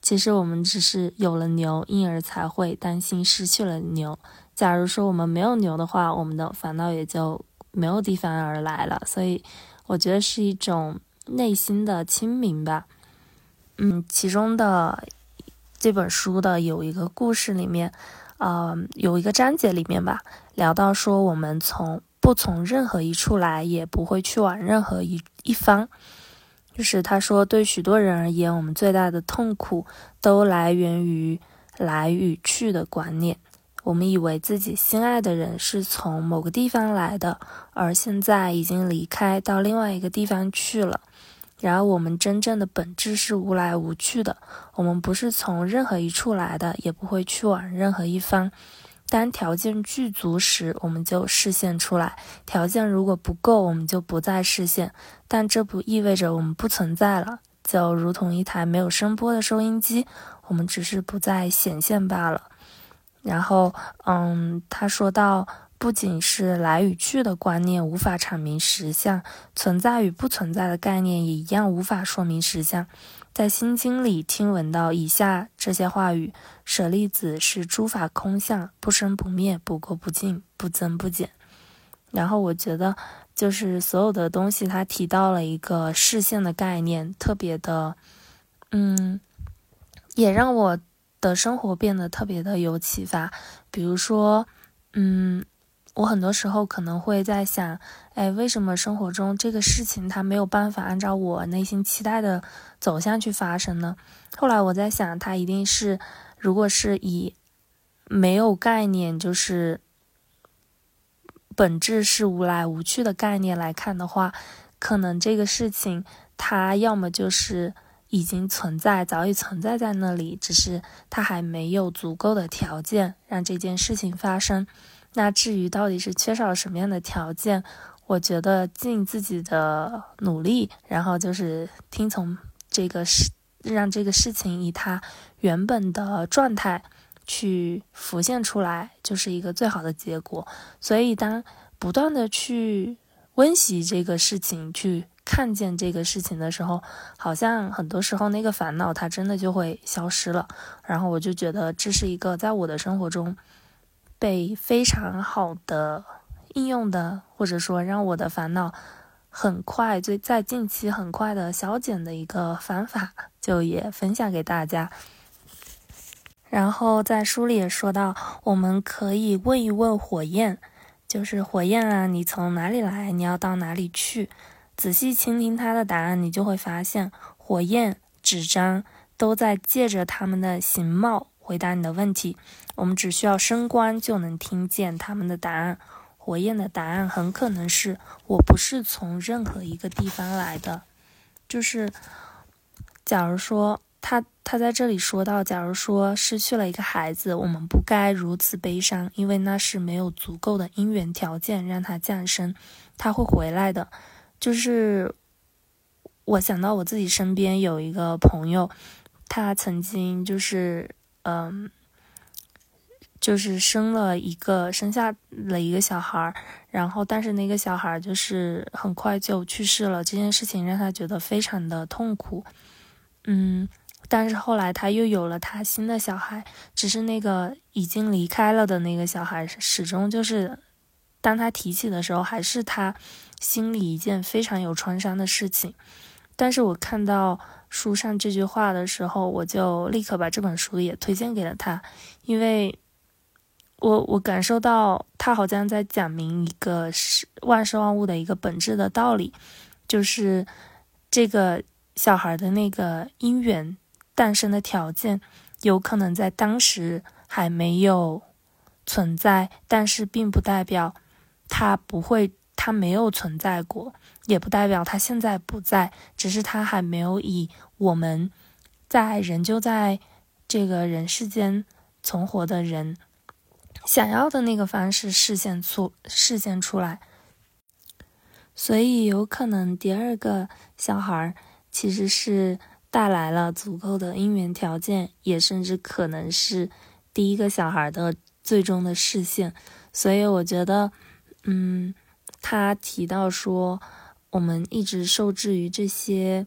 其实我们只是有了牛，因而才会担心失去了牛。假如说我们没有牛的话，我们的烦恼也就没有地方而来了。所以，我觉得是一种内心的清明吧。嗯，其中的这本书的有一个故事里面，呃，有一个章节里面吧，聊到说我们从。不从任何一处来，也不会去往任何一一方。就是他说，对许多人而言，我们最大的痛苦都来源于来与去的观念。我们以为自己心爱的人是从某个地方来的，而现在已经离开到另外一个地方去了。然而，我们真正的本质是无来无去的。我们不是从任何一处来的，也不会去往任何一方。当条件具足时，我们就视现出来；条件如果不够，我们就不再视现。但这不意味着我们不存在了，就如同一台没有声波的收音机，我们只是不再显现罢了。然后，嗯，他说到，不仅是来与去的观念无法阐明实相，存在与不存在的概念也一样无法说明实相。在《心经》里听闻到以下这些话语：舍利子是诸法空相，不生不灭，不垢不净，不增不减。然后我觉得，就是所有的东西，它提到了一个视线的概念，特别的，嗯，也让我的生活变得特别的有启发。比如说，嗯。我很多时候可能会在想，哎，为什么生活中这个事情它没有办法按照我内心期待的走向去发生呢？后来我在想，它一定是，如果是以没有概念，就是本质是无来无去的概念来看的话，可能这个事情它要么就是已经存在，早已存在在那里，只是它还没有足够的条件让这件事情发生。那至于到底是缺少什么样的条件，我觉得尽自己的努力，然后就是听从这个事，让这个事情以它原本的状态去浮现出来，就是一个最好的结果。所以，当不断的去温习这个事情，去看见这个事情的时候，好像很多时候那个烦恼它真的就会消失了。然后我就觉得这是一个在我的生活中。被非常好的应用的，或者说让我的烦恼很快，最在近期很快的消减的一个方法，就也分享给大家。然后在书里也说到，我们可以问一问火焰，就是火焰啊，你从哪里来？你要到哪里去？仔细倾听他的答案，你就会发现，火焰、纸张都在借着他们的形貌回答你的问题。我们只需要升官就能听见他们的答案。火焰的答案很可能是我不是从任何一个地方来的。就是，假如说他他在这里说到，假如说失去了一个孩子，我们不该如此悲伤，因为那是没有足够的因缘条件让他降生，他会回来的。就是我想到我自己身边有一个朋友，他曾经就是嗯。就是生了一个，生下了一个小孩儿，然后但是那个小孩儿就是很快就去世了，这件事情让他觉得非常的痛苦，嗯，但是后来他又有了他新的小孩，只是那个已经离开了的那个小孩始终就是，当他提起的时候，还是他心里一件非常有创伤的事情。但是我看到书上这句话的时候，我就立刻把这本书也推荐给了他，因为我我感受到他好像在讲明一个是万事万物的一个本质的道理，就是这个小孩的那个因缘诞生的条件，有可能在当时还没有存在，但是并不代表他不会。他没有存在过，也不代表他现在不在，只是他还没有以我们在仍旧在这个人世间存活的人想要的那个方式实现出实现出来。所以，有可能第二个小孩其实是带来了足够的因缘条件，也甚至可能是第一个小孩的最终的实现。所以，我觉得，嗯。他提到说，我们一直受制于这些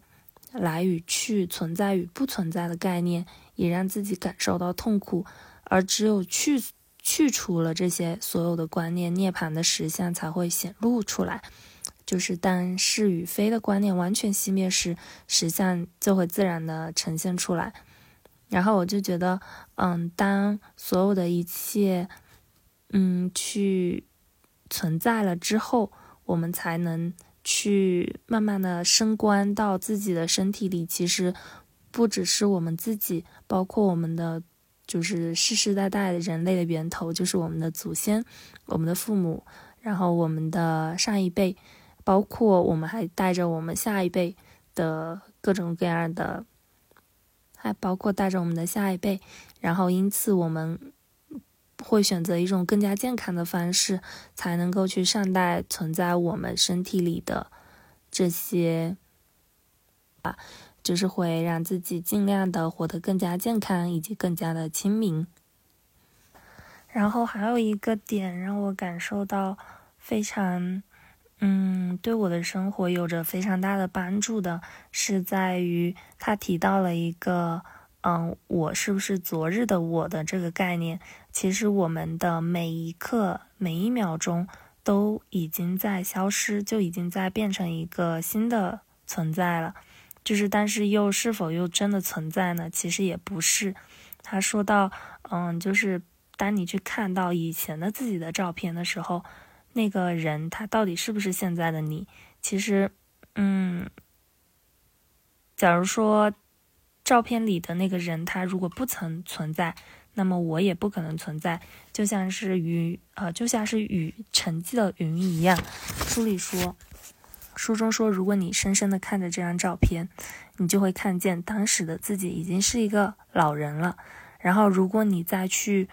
来与去、存在与不存在的概念，也让自己感受到痛苦。而只有去去除了这些所有的观念，涅槃的实相才会显露出来。就是当是与非的观念完全熄灭时，实相就会自然的呈现出来。然后我就觉得，嗯，当所有的一切，嗯，去。存在了之后，我们才能去慢慢的升官到自己的身体里。其实不只是我们自己，包括我们的就是世世代代的人类的源头，就是我们的祖先、我们的父母，然后我们的上一辈，包括我们还带着我们下一辈的各种各样的，还包括带着我们的下一辈，然后因此我们。会选择一种更加健康的方式，才能够去善待存在我们身体里的这些啊，就是会让自己尽量的活得更加健康，以及更加的亲民。然后还有一个点让我感受到非常，嗯，对我的生活有着非常大的帮助的，是在于他提到了一个。嗯，我是不是昨日的我的这个概念？其实我们的每一刻、每一秒钟都已经在消失，就已经在变成一个新的存在了。就是，但是又是否又真的存在呢？其实也不是。他说到，嗯，就是当你去看到以前的自己的照片的时候，那个人他到底是不是现在的你？其实，嗯，假如说。照片里的那个人，他如果不曾存在，那么我也不可能存在。就像是雨，呃，就像是雨沉积的云一样。书里说，书中说，如果你深深的看着这张照片，你就会看见当时的自己已经是一个老人了。然后，如果你再去，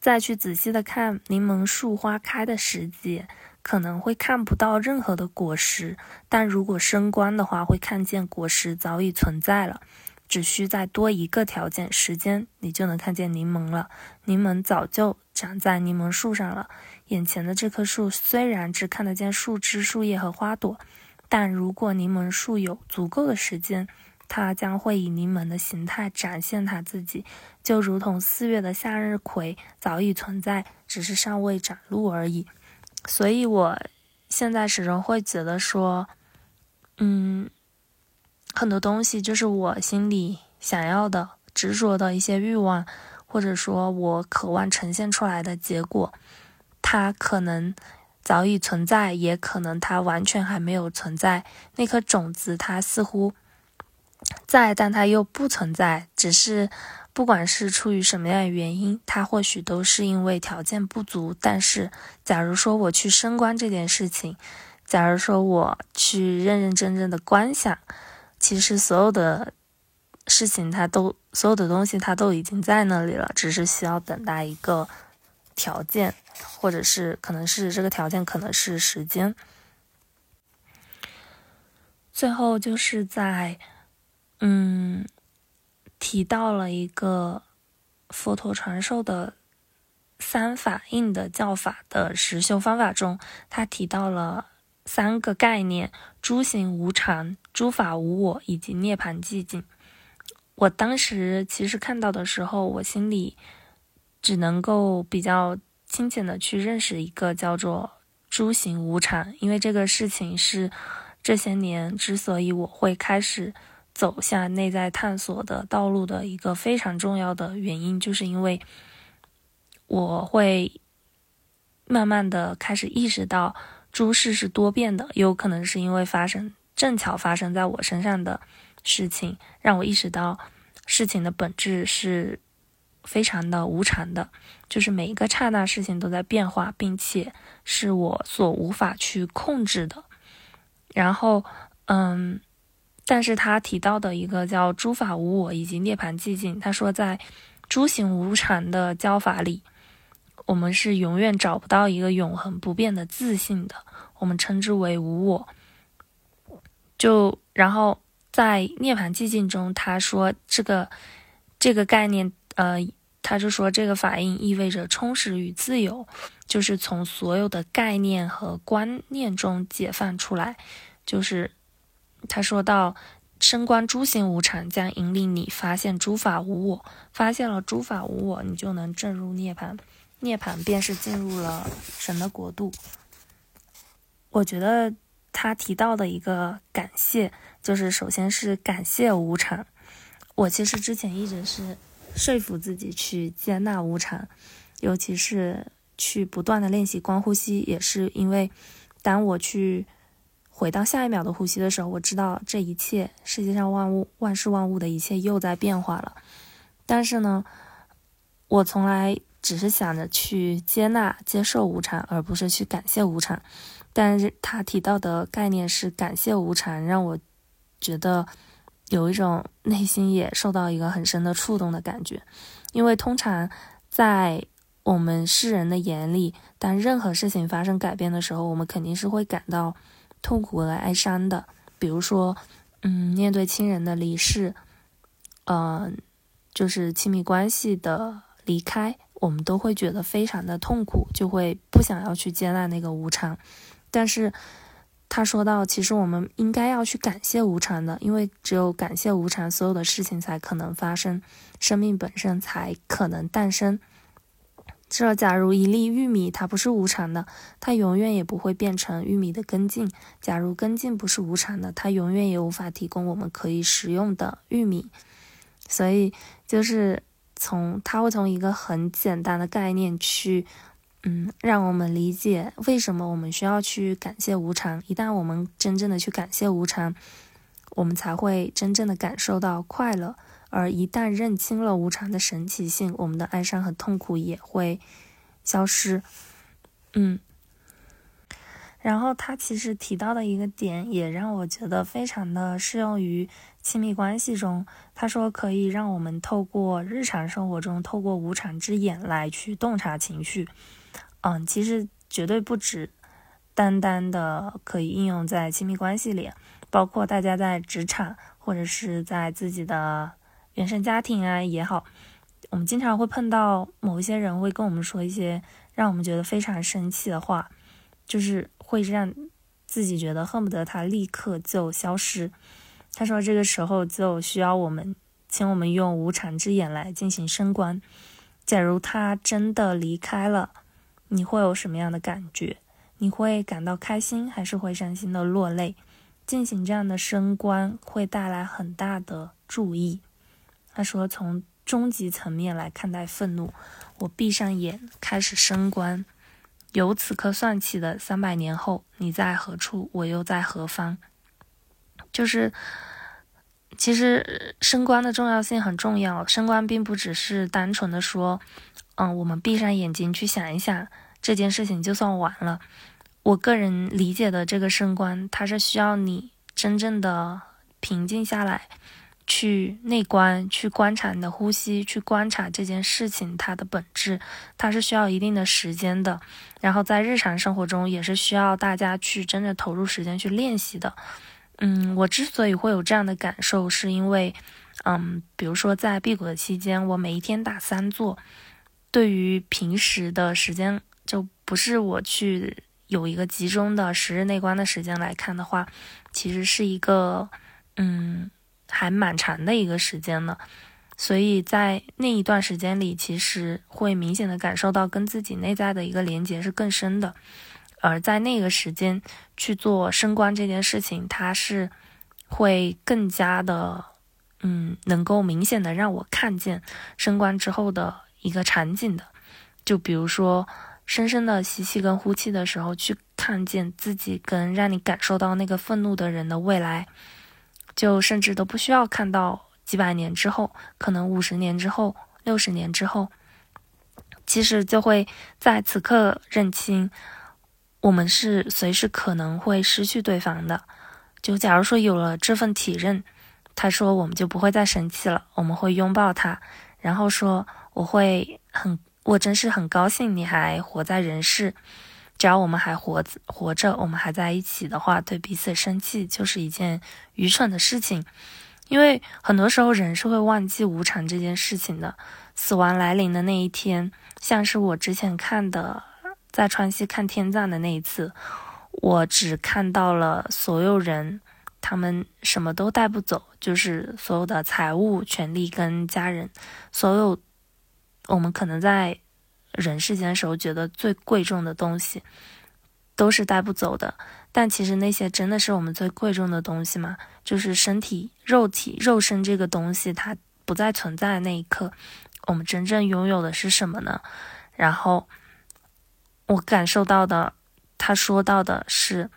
再去仔细的看柠檬树花开的时节。可能会看不到任何的果实，但如果升官的话，会看见果实早已存在了。只需再多一个条件，时间，你就能看见柠檬了。柠檬早就长在柠檬树上了。眼前的这棵树虽然只看得见树枝、树叶和花朵，但如果柠檬树有足够的时间，它将会以柠檬的形态展现它自己，就如同四月的向日葵早已存在，只是尚未展露而已。所以，我现在始终会觉得说，嗯，很多东西就是我心里想要的、执着的一些欲望，或者说我渴望呈现出来的结果，它可能早已存在，也可能它完全还没有存在。那颗种子，它似乎在，但它又不存在，只是。不管是出于什么样的原因，他或许都是因为条件不足。但是，假如说我去升官这件事情，假如说我去认认真真的观想，其实所有的事情，它都所有的东西，它都已经在那里了，只是需要等待一个条件，或者是可能是这个条件，可能是时间。最后就是在，嗯。提到了一个佛陀传授的三法印的教法的实修方法中，他提到了三个概念：诸行无常、诸法无我以及涅槃寂静。我当时其实看到的时候，我心里只能够比较清浅的去认识一个叫做诸行无常，因为这个事情是这些年之所以我会开始走向内在探索的道路的一个非常重要的原因，就是因为我会慢慢的开始意识到诸事是多变的，有可能是因为发生正巧发生在我身上的事情，让我意识到事情的本质是。非常的无常的，就是每一个刹那事情都在变化，并且是我所无法去控制的。然后，嗯，但是他提到的一个叫诸法无我以及涅槃寂静，他说在诸行无常的教法里，我们是永远找不到一个永恒不变的自信的，我们称之为无我。就然后在涅槃寂静中，他说这个这个概念，呃。他就说，这个法印意味着充实与自由，就是从所有的概念和观念中解放出来。就是他说到，升观诸行无常，将引领你发现诸法无我。发现了诸法无我，你就能证入涅槃。涅槃便是进入了神的国度。我觉得他提到的一个感谢，就是首先是感谢无常。我其实之前一直是。说服自己去接纳无常，尤其是去不断的练习观呼吸，也是因为，当我去回到下一秒的呼吸的时候，我知道这一切世界上万物、万事万物的一切又在变化了。但是呢，我从来只是想着去接纳、接受无常，而不是去感谢无常。但是他提到的概念是感谢无常，让我觉得。有一种内心也受到一个很深的触动的感觉，因为通常在我们世人的眼里，当任何事情发生改变的时候，我们肯定是会感到痛苦和哀伤的。比如说，嗯，面对亲人的离世，嗯，就是亲密关系的离开，我们都会觉得非常的痛苦，就会不想要去接纳那个无常，但是。他说到：“其实我们应该要去感谢无常的，因为只有感谢无常，所有的事情才可能发生，生命本身才可能诞生。这假如一粒玉米它不是无常的，它永远也不会变成玉米的根茎；假如根茎不是无常的，它永远也无法提供我们可以食用的玉米。所以，就是从他会从一个很简单的概念去。”嗯，让我们理解为什么我们需要去感谢无常。一旦我们真正的去感谢无常，我们才会真正的感受到快乐。而一旦认清了无常的神奇性，我们的哀伤和痛苦也会消失。嗯，然后他其实提到的一个点，也让我觉得非常的适用于亲密关系中。他说可以让我们透过日常生活中，透过无常之眼来去洞察情绪。嗯，其实绝对不止单单的可以应用在亲密关系里，包括大家在职场或者是在自己的原生家庭啊也好，我们经常会碰到某一些人会跟我们说一些让我们觉得非常生气的话，就是会让自己觉得恨不得他立刻就消失。他说这个时候就需要我们，请我们用无常之眼来进行升观。假如他真的离开了。你会有什么样的感觉？你会感到开心，还是会伤心的落泪？进行这样的升观会带来很大的注意。他说：“从终极层面来看待愤怒，我闭上眼开始升观。由此刻算起的三百年后，你在何处？我又在何方？”就是，其实升观的重要性很重要。升观并不只是单纯的说。嗯，我们闭上眼睛去想一想这件事情，就算完了。我个人理解的这个升观，它是需要你真正的平静下来，去内观，去观察你的呼吸，去观察这件事情它的本质，它是需要一定的时间的。然后在日常生活中，也是需要大家去真正投入时间去练习的。嗯，我之所以会有这样的感受，是因为，嗯，比如说在辟谷的期间，我每一天打三坐。对于平时的时间，就不是我去有一个集中的十日内观的时间来看的话，其实是一个嗯还蛮长的一个时间呢。所以在那一段时间里，其实会明显的感受到跟自己内在的一个连接是更深的。而在那个时间去做升官这件事情，它是会更加的，嗯，能够明显的让我看见升官之后的一个场景的。就比如说，深深的吸气跟呼气的时候，去看见自己跟让你感受到那个愤怒的人的未来，就甚至都不需要看到几百年之后，可能五十年之后、六十年之后，其实就会在此刻认清。我们是随时可能会失去对方的。就假如说有了这份体认，他说我们就不会再生气了，我们会拥抱他，然后说我会很，我真是很高兴你还活在人世。只要我们还活活着，我们还在一起的话，对彼此生气就是一件愚蠢的事情。因为很多时候人是会忘记无常这件事情的。死亡来临的那一天，像是我之前看的。在川西看天葬的那一次，我只看到了所有人，他们什么都带不走，就是所有的财物、权利跟家人，所有我们可能在人世间的时候觉得最贵重的东西，都是带不走的。但其实那些真的是我们最贵重的东西吗？就是身体、肉体、肉身这个东西，它不再存在的那一刻，我们真正拥有的是什么呢？然后。我感受到的，他说到的是，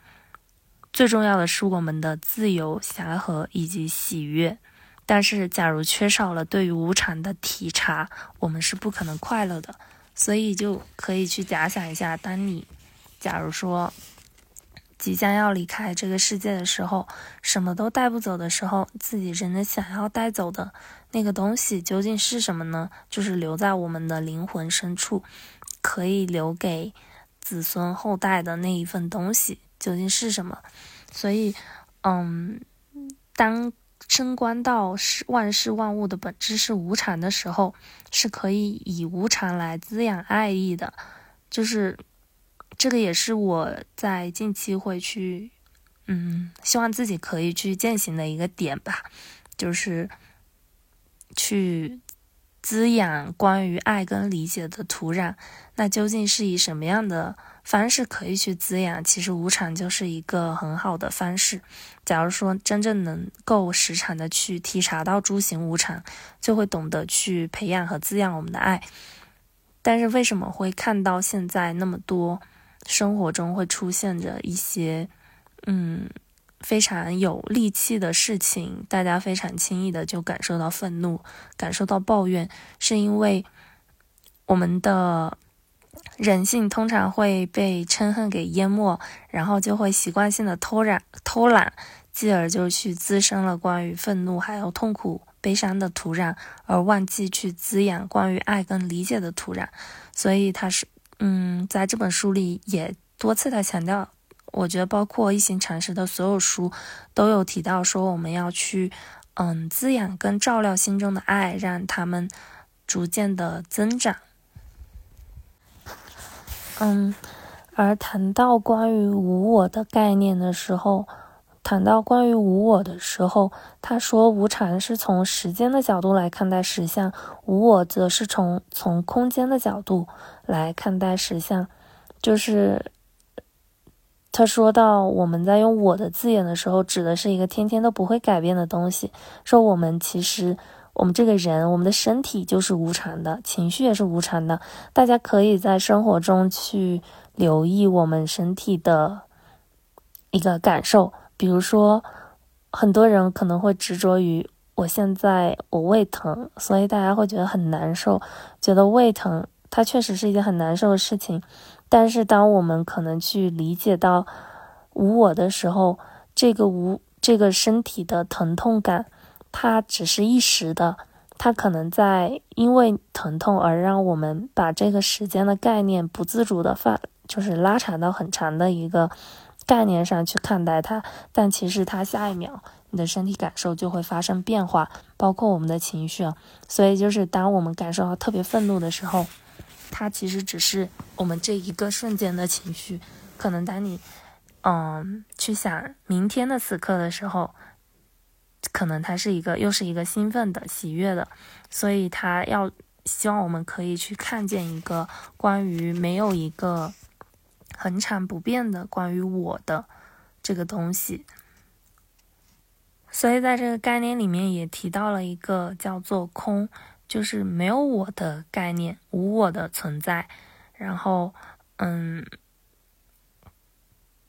最重要的是我们的自由、祥和以及喜悦。但是，假如缺少了对于无常的体察，我们是不可能快乐的。所以，就可以去假想一下，当你假如说即将要离开这个世界的时候，什么都带不走的时候，自己真的想要带走的那个东西究竟是什么呢？就是留在我们的灵魂深处。可以留给子孙后代的那一份东西究竟是什么？所以，嗯，当升官到是万事万物的本质是无常的时候，是可以以无常来滋养爱意的。就是这个也是我在近期会去，嗯，希望自己可以去践行的一个点吧，就是去。滋养关于爱跟理解的土壤，那究竟是以什么样的方式可以去滋养？其实无常就是一个很好的方式。假如说真正能够时常的去体察到诸行无常，就会懂得去培养和滋养我们的爱。但是为什么会看到现在那么多生活中会出现着一些，嗯？非常有戾气的事情，大家非常轻易的就感受到愤怒，感受到抱怨，是因为我们的人性通常会被嗔恨给淹没，然后就会习惯性的偷懒偷懒，继而就去滋生了关于愤怒还有痛苦悲伤的土壤，而忘记去滋养关于爱跟理解的土壤。所以他是嗯，在这本书里也多次的强调。我觉得，包括一行禅师的所有书，都有提到说，我们要去，嗯，滋养跟照料心中的爱，让他们逐渐的增长。嗯，而谈到关于无我的概念的时候，谈到关于无我的时候，他说无常是从时间的角度来看待实相，无我则是从从空间的角度来看待实相，就是。他说到，我们在用“我的”字眼的时候，指的是一个天天都不会改变的东西。说我们其实，我们这个人，我们的身体就是无常的，情绪也是无常的。大家可以在生活中去留意我们身体的一个感受。比如说，很多人可能会执着于我现在我胃疼，所以大家会觉得很难受，觉得胃疼，它确实是一件很难受的事情。但是，当我们可能去理解到无我的时候，这个无这个身体的疼痛感，它只是一时的，它可能在因为疼痛而让我们把这个时间的概念不自主的放，就是拉长到很长的一个概念上去看待它。但其实它下一秒，你的身体感受就会发生变化，包括我们的情绪。所以，就是当我们感受到特别愤怒的时候。它其实只是我们这一个瞬间的情绪，可能当你，嗯，去想明天的此刻的时候，可能它是一个又是一个兴奋的、喜悦的，所以它要希望我们可以去看见一个关于没有一个恒常不变的关于我的这个东西。所以在这个概念里面也提到了一个叫做空，就是没有我的概念，无我的存在。然后，嗯，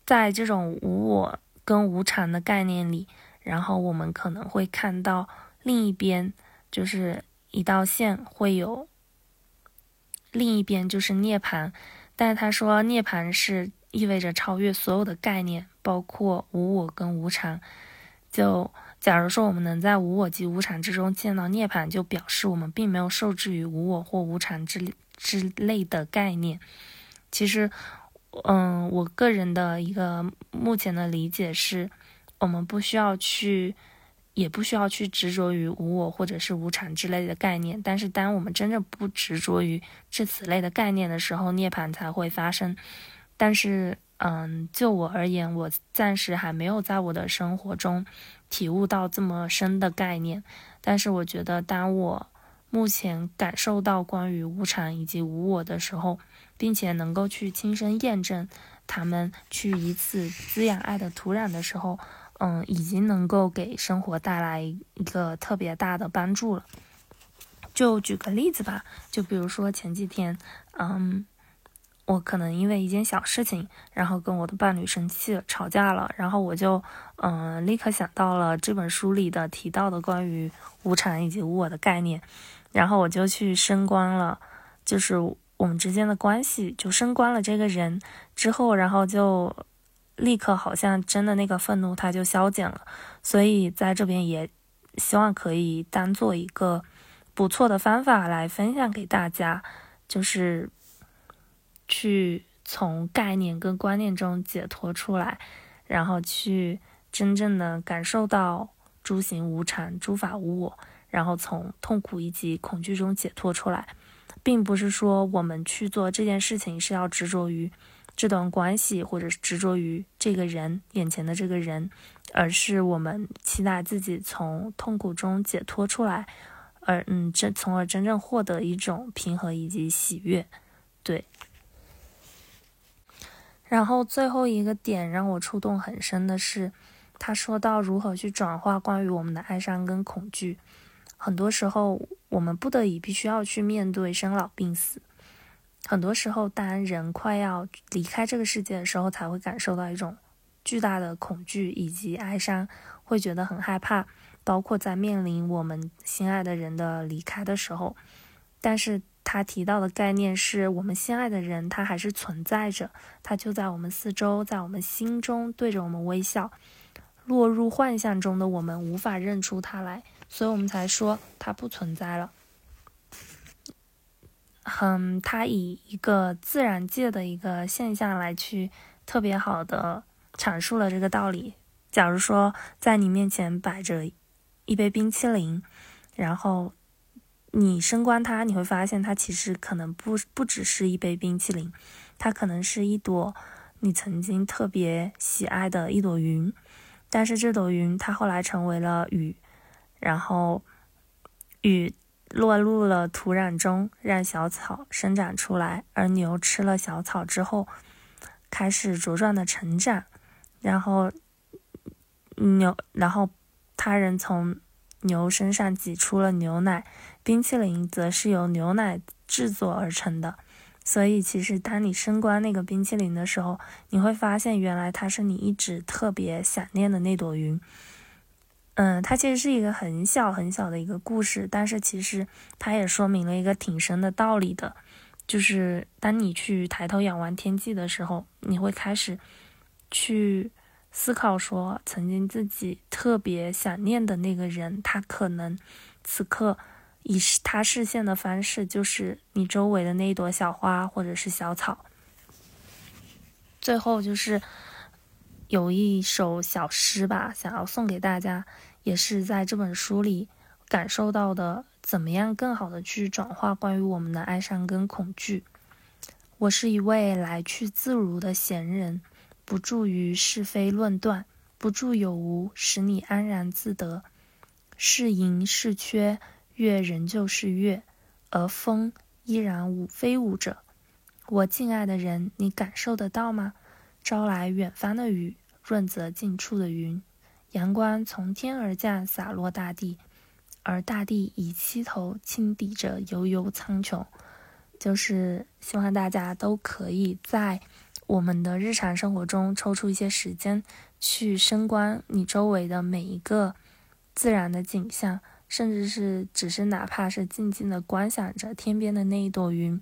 在这种无我跟无常的概念里，然后我们可能会看到另一边，就是一道线会有，另一边就是涅槃。但是他说涅槃是意味着超越所有的概念，包括无我跟无常。就假如说我们能在无我及无常之中见到涅槃，就表示我们并没有受制于无我或无常之之类的概念。其实，嗯，我个人的一个目前的理解是，我们不需要去，也不需要去执着于无我或者是无常之类的概念。但是，当我们真正不执着于这此类的概念的时候，涅槃才会发生。但是，嗯，就我而言，我暂时还没有在我的生活中体悟到这么深的概念。但是，我觉得当我目前感受到关于无常以及无我的时候，并且能够去亲身验证他们，去以此滋养爱的土壤的时候，嗯，已经能够给生活带来一个特别大的帮助了。就举个例子吧，就比如说前几天，嗯。我可能因为一件小事情，然后跟我的伴侣生气了，吵架了，然后我就，嗯，立刻想到了这本书里的提到的关于无常以及无我的概念，然后我就去升官了，就是我们之间的关系就升官了。这个人之后，然后就立刻好像真的那个愤怒他就消减了，所以在这边也希望可以当做一个不错的方法来分享给大家，就是。去从概念跟观念中解脱出来，然后去真正的感受到诸行无常、诸法无我，然后从痛苦以及恐惧中解脱出来，并不是说我们去做这件事情是要执着于这段关系，或者是执着于这个人眼前的这个人，而是我们期待自己从痛苦中解脱出来，而嗯真从而真正获得一种平和以及喜悦，对。然后最后一个点让我触动很深的是，他说到如何去转化关于我们的哀伤跟恐惧。很多时候，我们不得已必须要去面对生老病死。很多时候，当人快要离开这个世界的时候，才会感受到一种巨大的恐惧以及哀伤，会觉得很害怕。包括在面临我们心爱的人的离开的时候，但是。他提到的概念是我们心爱的人，他还是存在着，他就在我们四周，在我们心中对着我们微笑。落入幻象中的我们无法认出他来，所以我们才说他不存在了。嗯，他以一个自然界的一个现象来去特别好的阐述了这个道理。假如说在你面前摆着一杯冰淇淋，然后。你升观它，你会发现它其实可能不不只是一杯冰淇淋，它可能是一朵你曾经特别喜爱的一朵云。但是这朵云它后来成为了雨，然后雨落入了土壤中，让小草生长出来。而牛吃了小草之后，开始茁壮的成长，然后牛，然后他人从。牛身上挤出了牛奶，冰淇淋则是由牛奶制作而成的。所以，其实当你升官那个冰淇淋的时候，你会发现原来它是你一直特别想念的那朵云。嗯，它其实是一个很小很小的一个故事，但是其实它也说明了一个挺深的道理的，就是当你去抬头仰望天际的时候，你会开始去。思考说，曾经自己特别想念的那个人，他可能此刻以他视线的方式，就是你周围的那一朵小花或者是小草。最后就是有一首小诗吧，想要送给大家，也是在这本书里感受到的，怎么样更好的去转化关于我们的哀伤跟恐惧。我是一位来去自如的闲人。不助于是非论断，不助有无，使你安然自得。是盈是缺，月仍旧是月，而风依然舞飞舞着。我敬爱的人，你感受得到吗？招来远方的雨，润泽近处的云。阳光从天而降，洒落大地，而大地以七头轻抵着悠悠苍穹。就是希望大家都可以在我们的日常生活中抽出一些时间，去深观你周围的每一个自然的景象，甚至是只是哪怕是静静的观想着天边的那一朵云，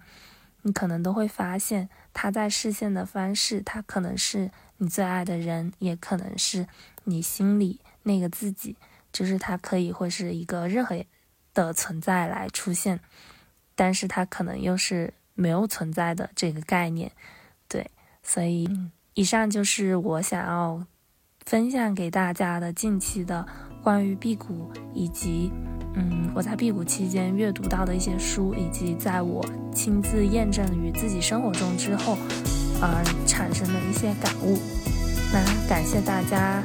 你可能都会发现，它在视线的方式，它可能是你最爱的人，也可能是你心里那个自己，就是它可以会是一个任何的存在来出现。但是它可能又是没有存在的这个概念，所以以上就是我想要分享给大家的近期的关于辟谷以及嗯我在辟谷期间阅读到的一些书，以及在我亲自验证于自己生活中之后而产生的一些感悟。那感谢大家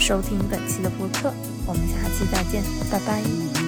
收听本期的播客，我们下期再见，拜拜。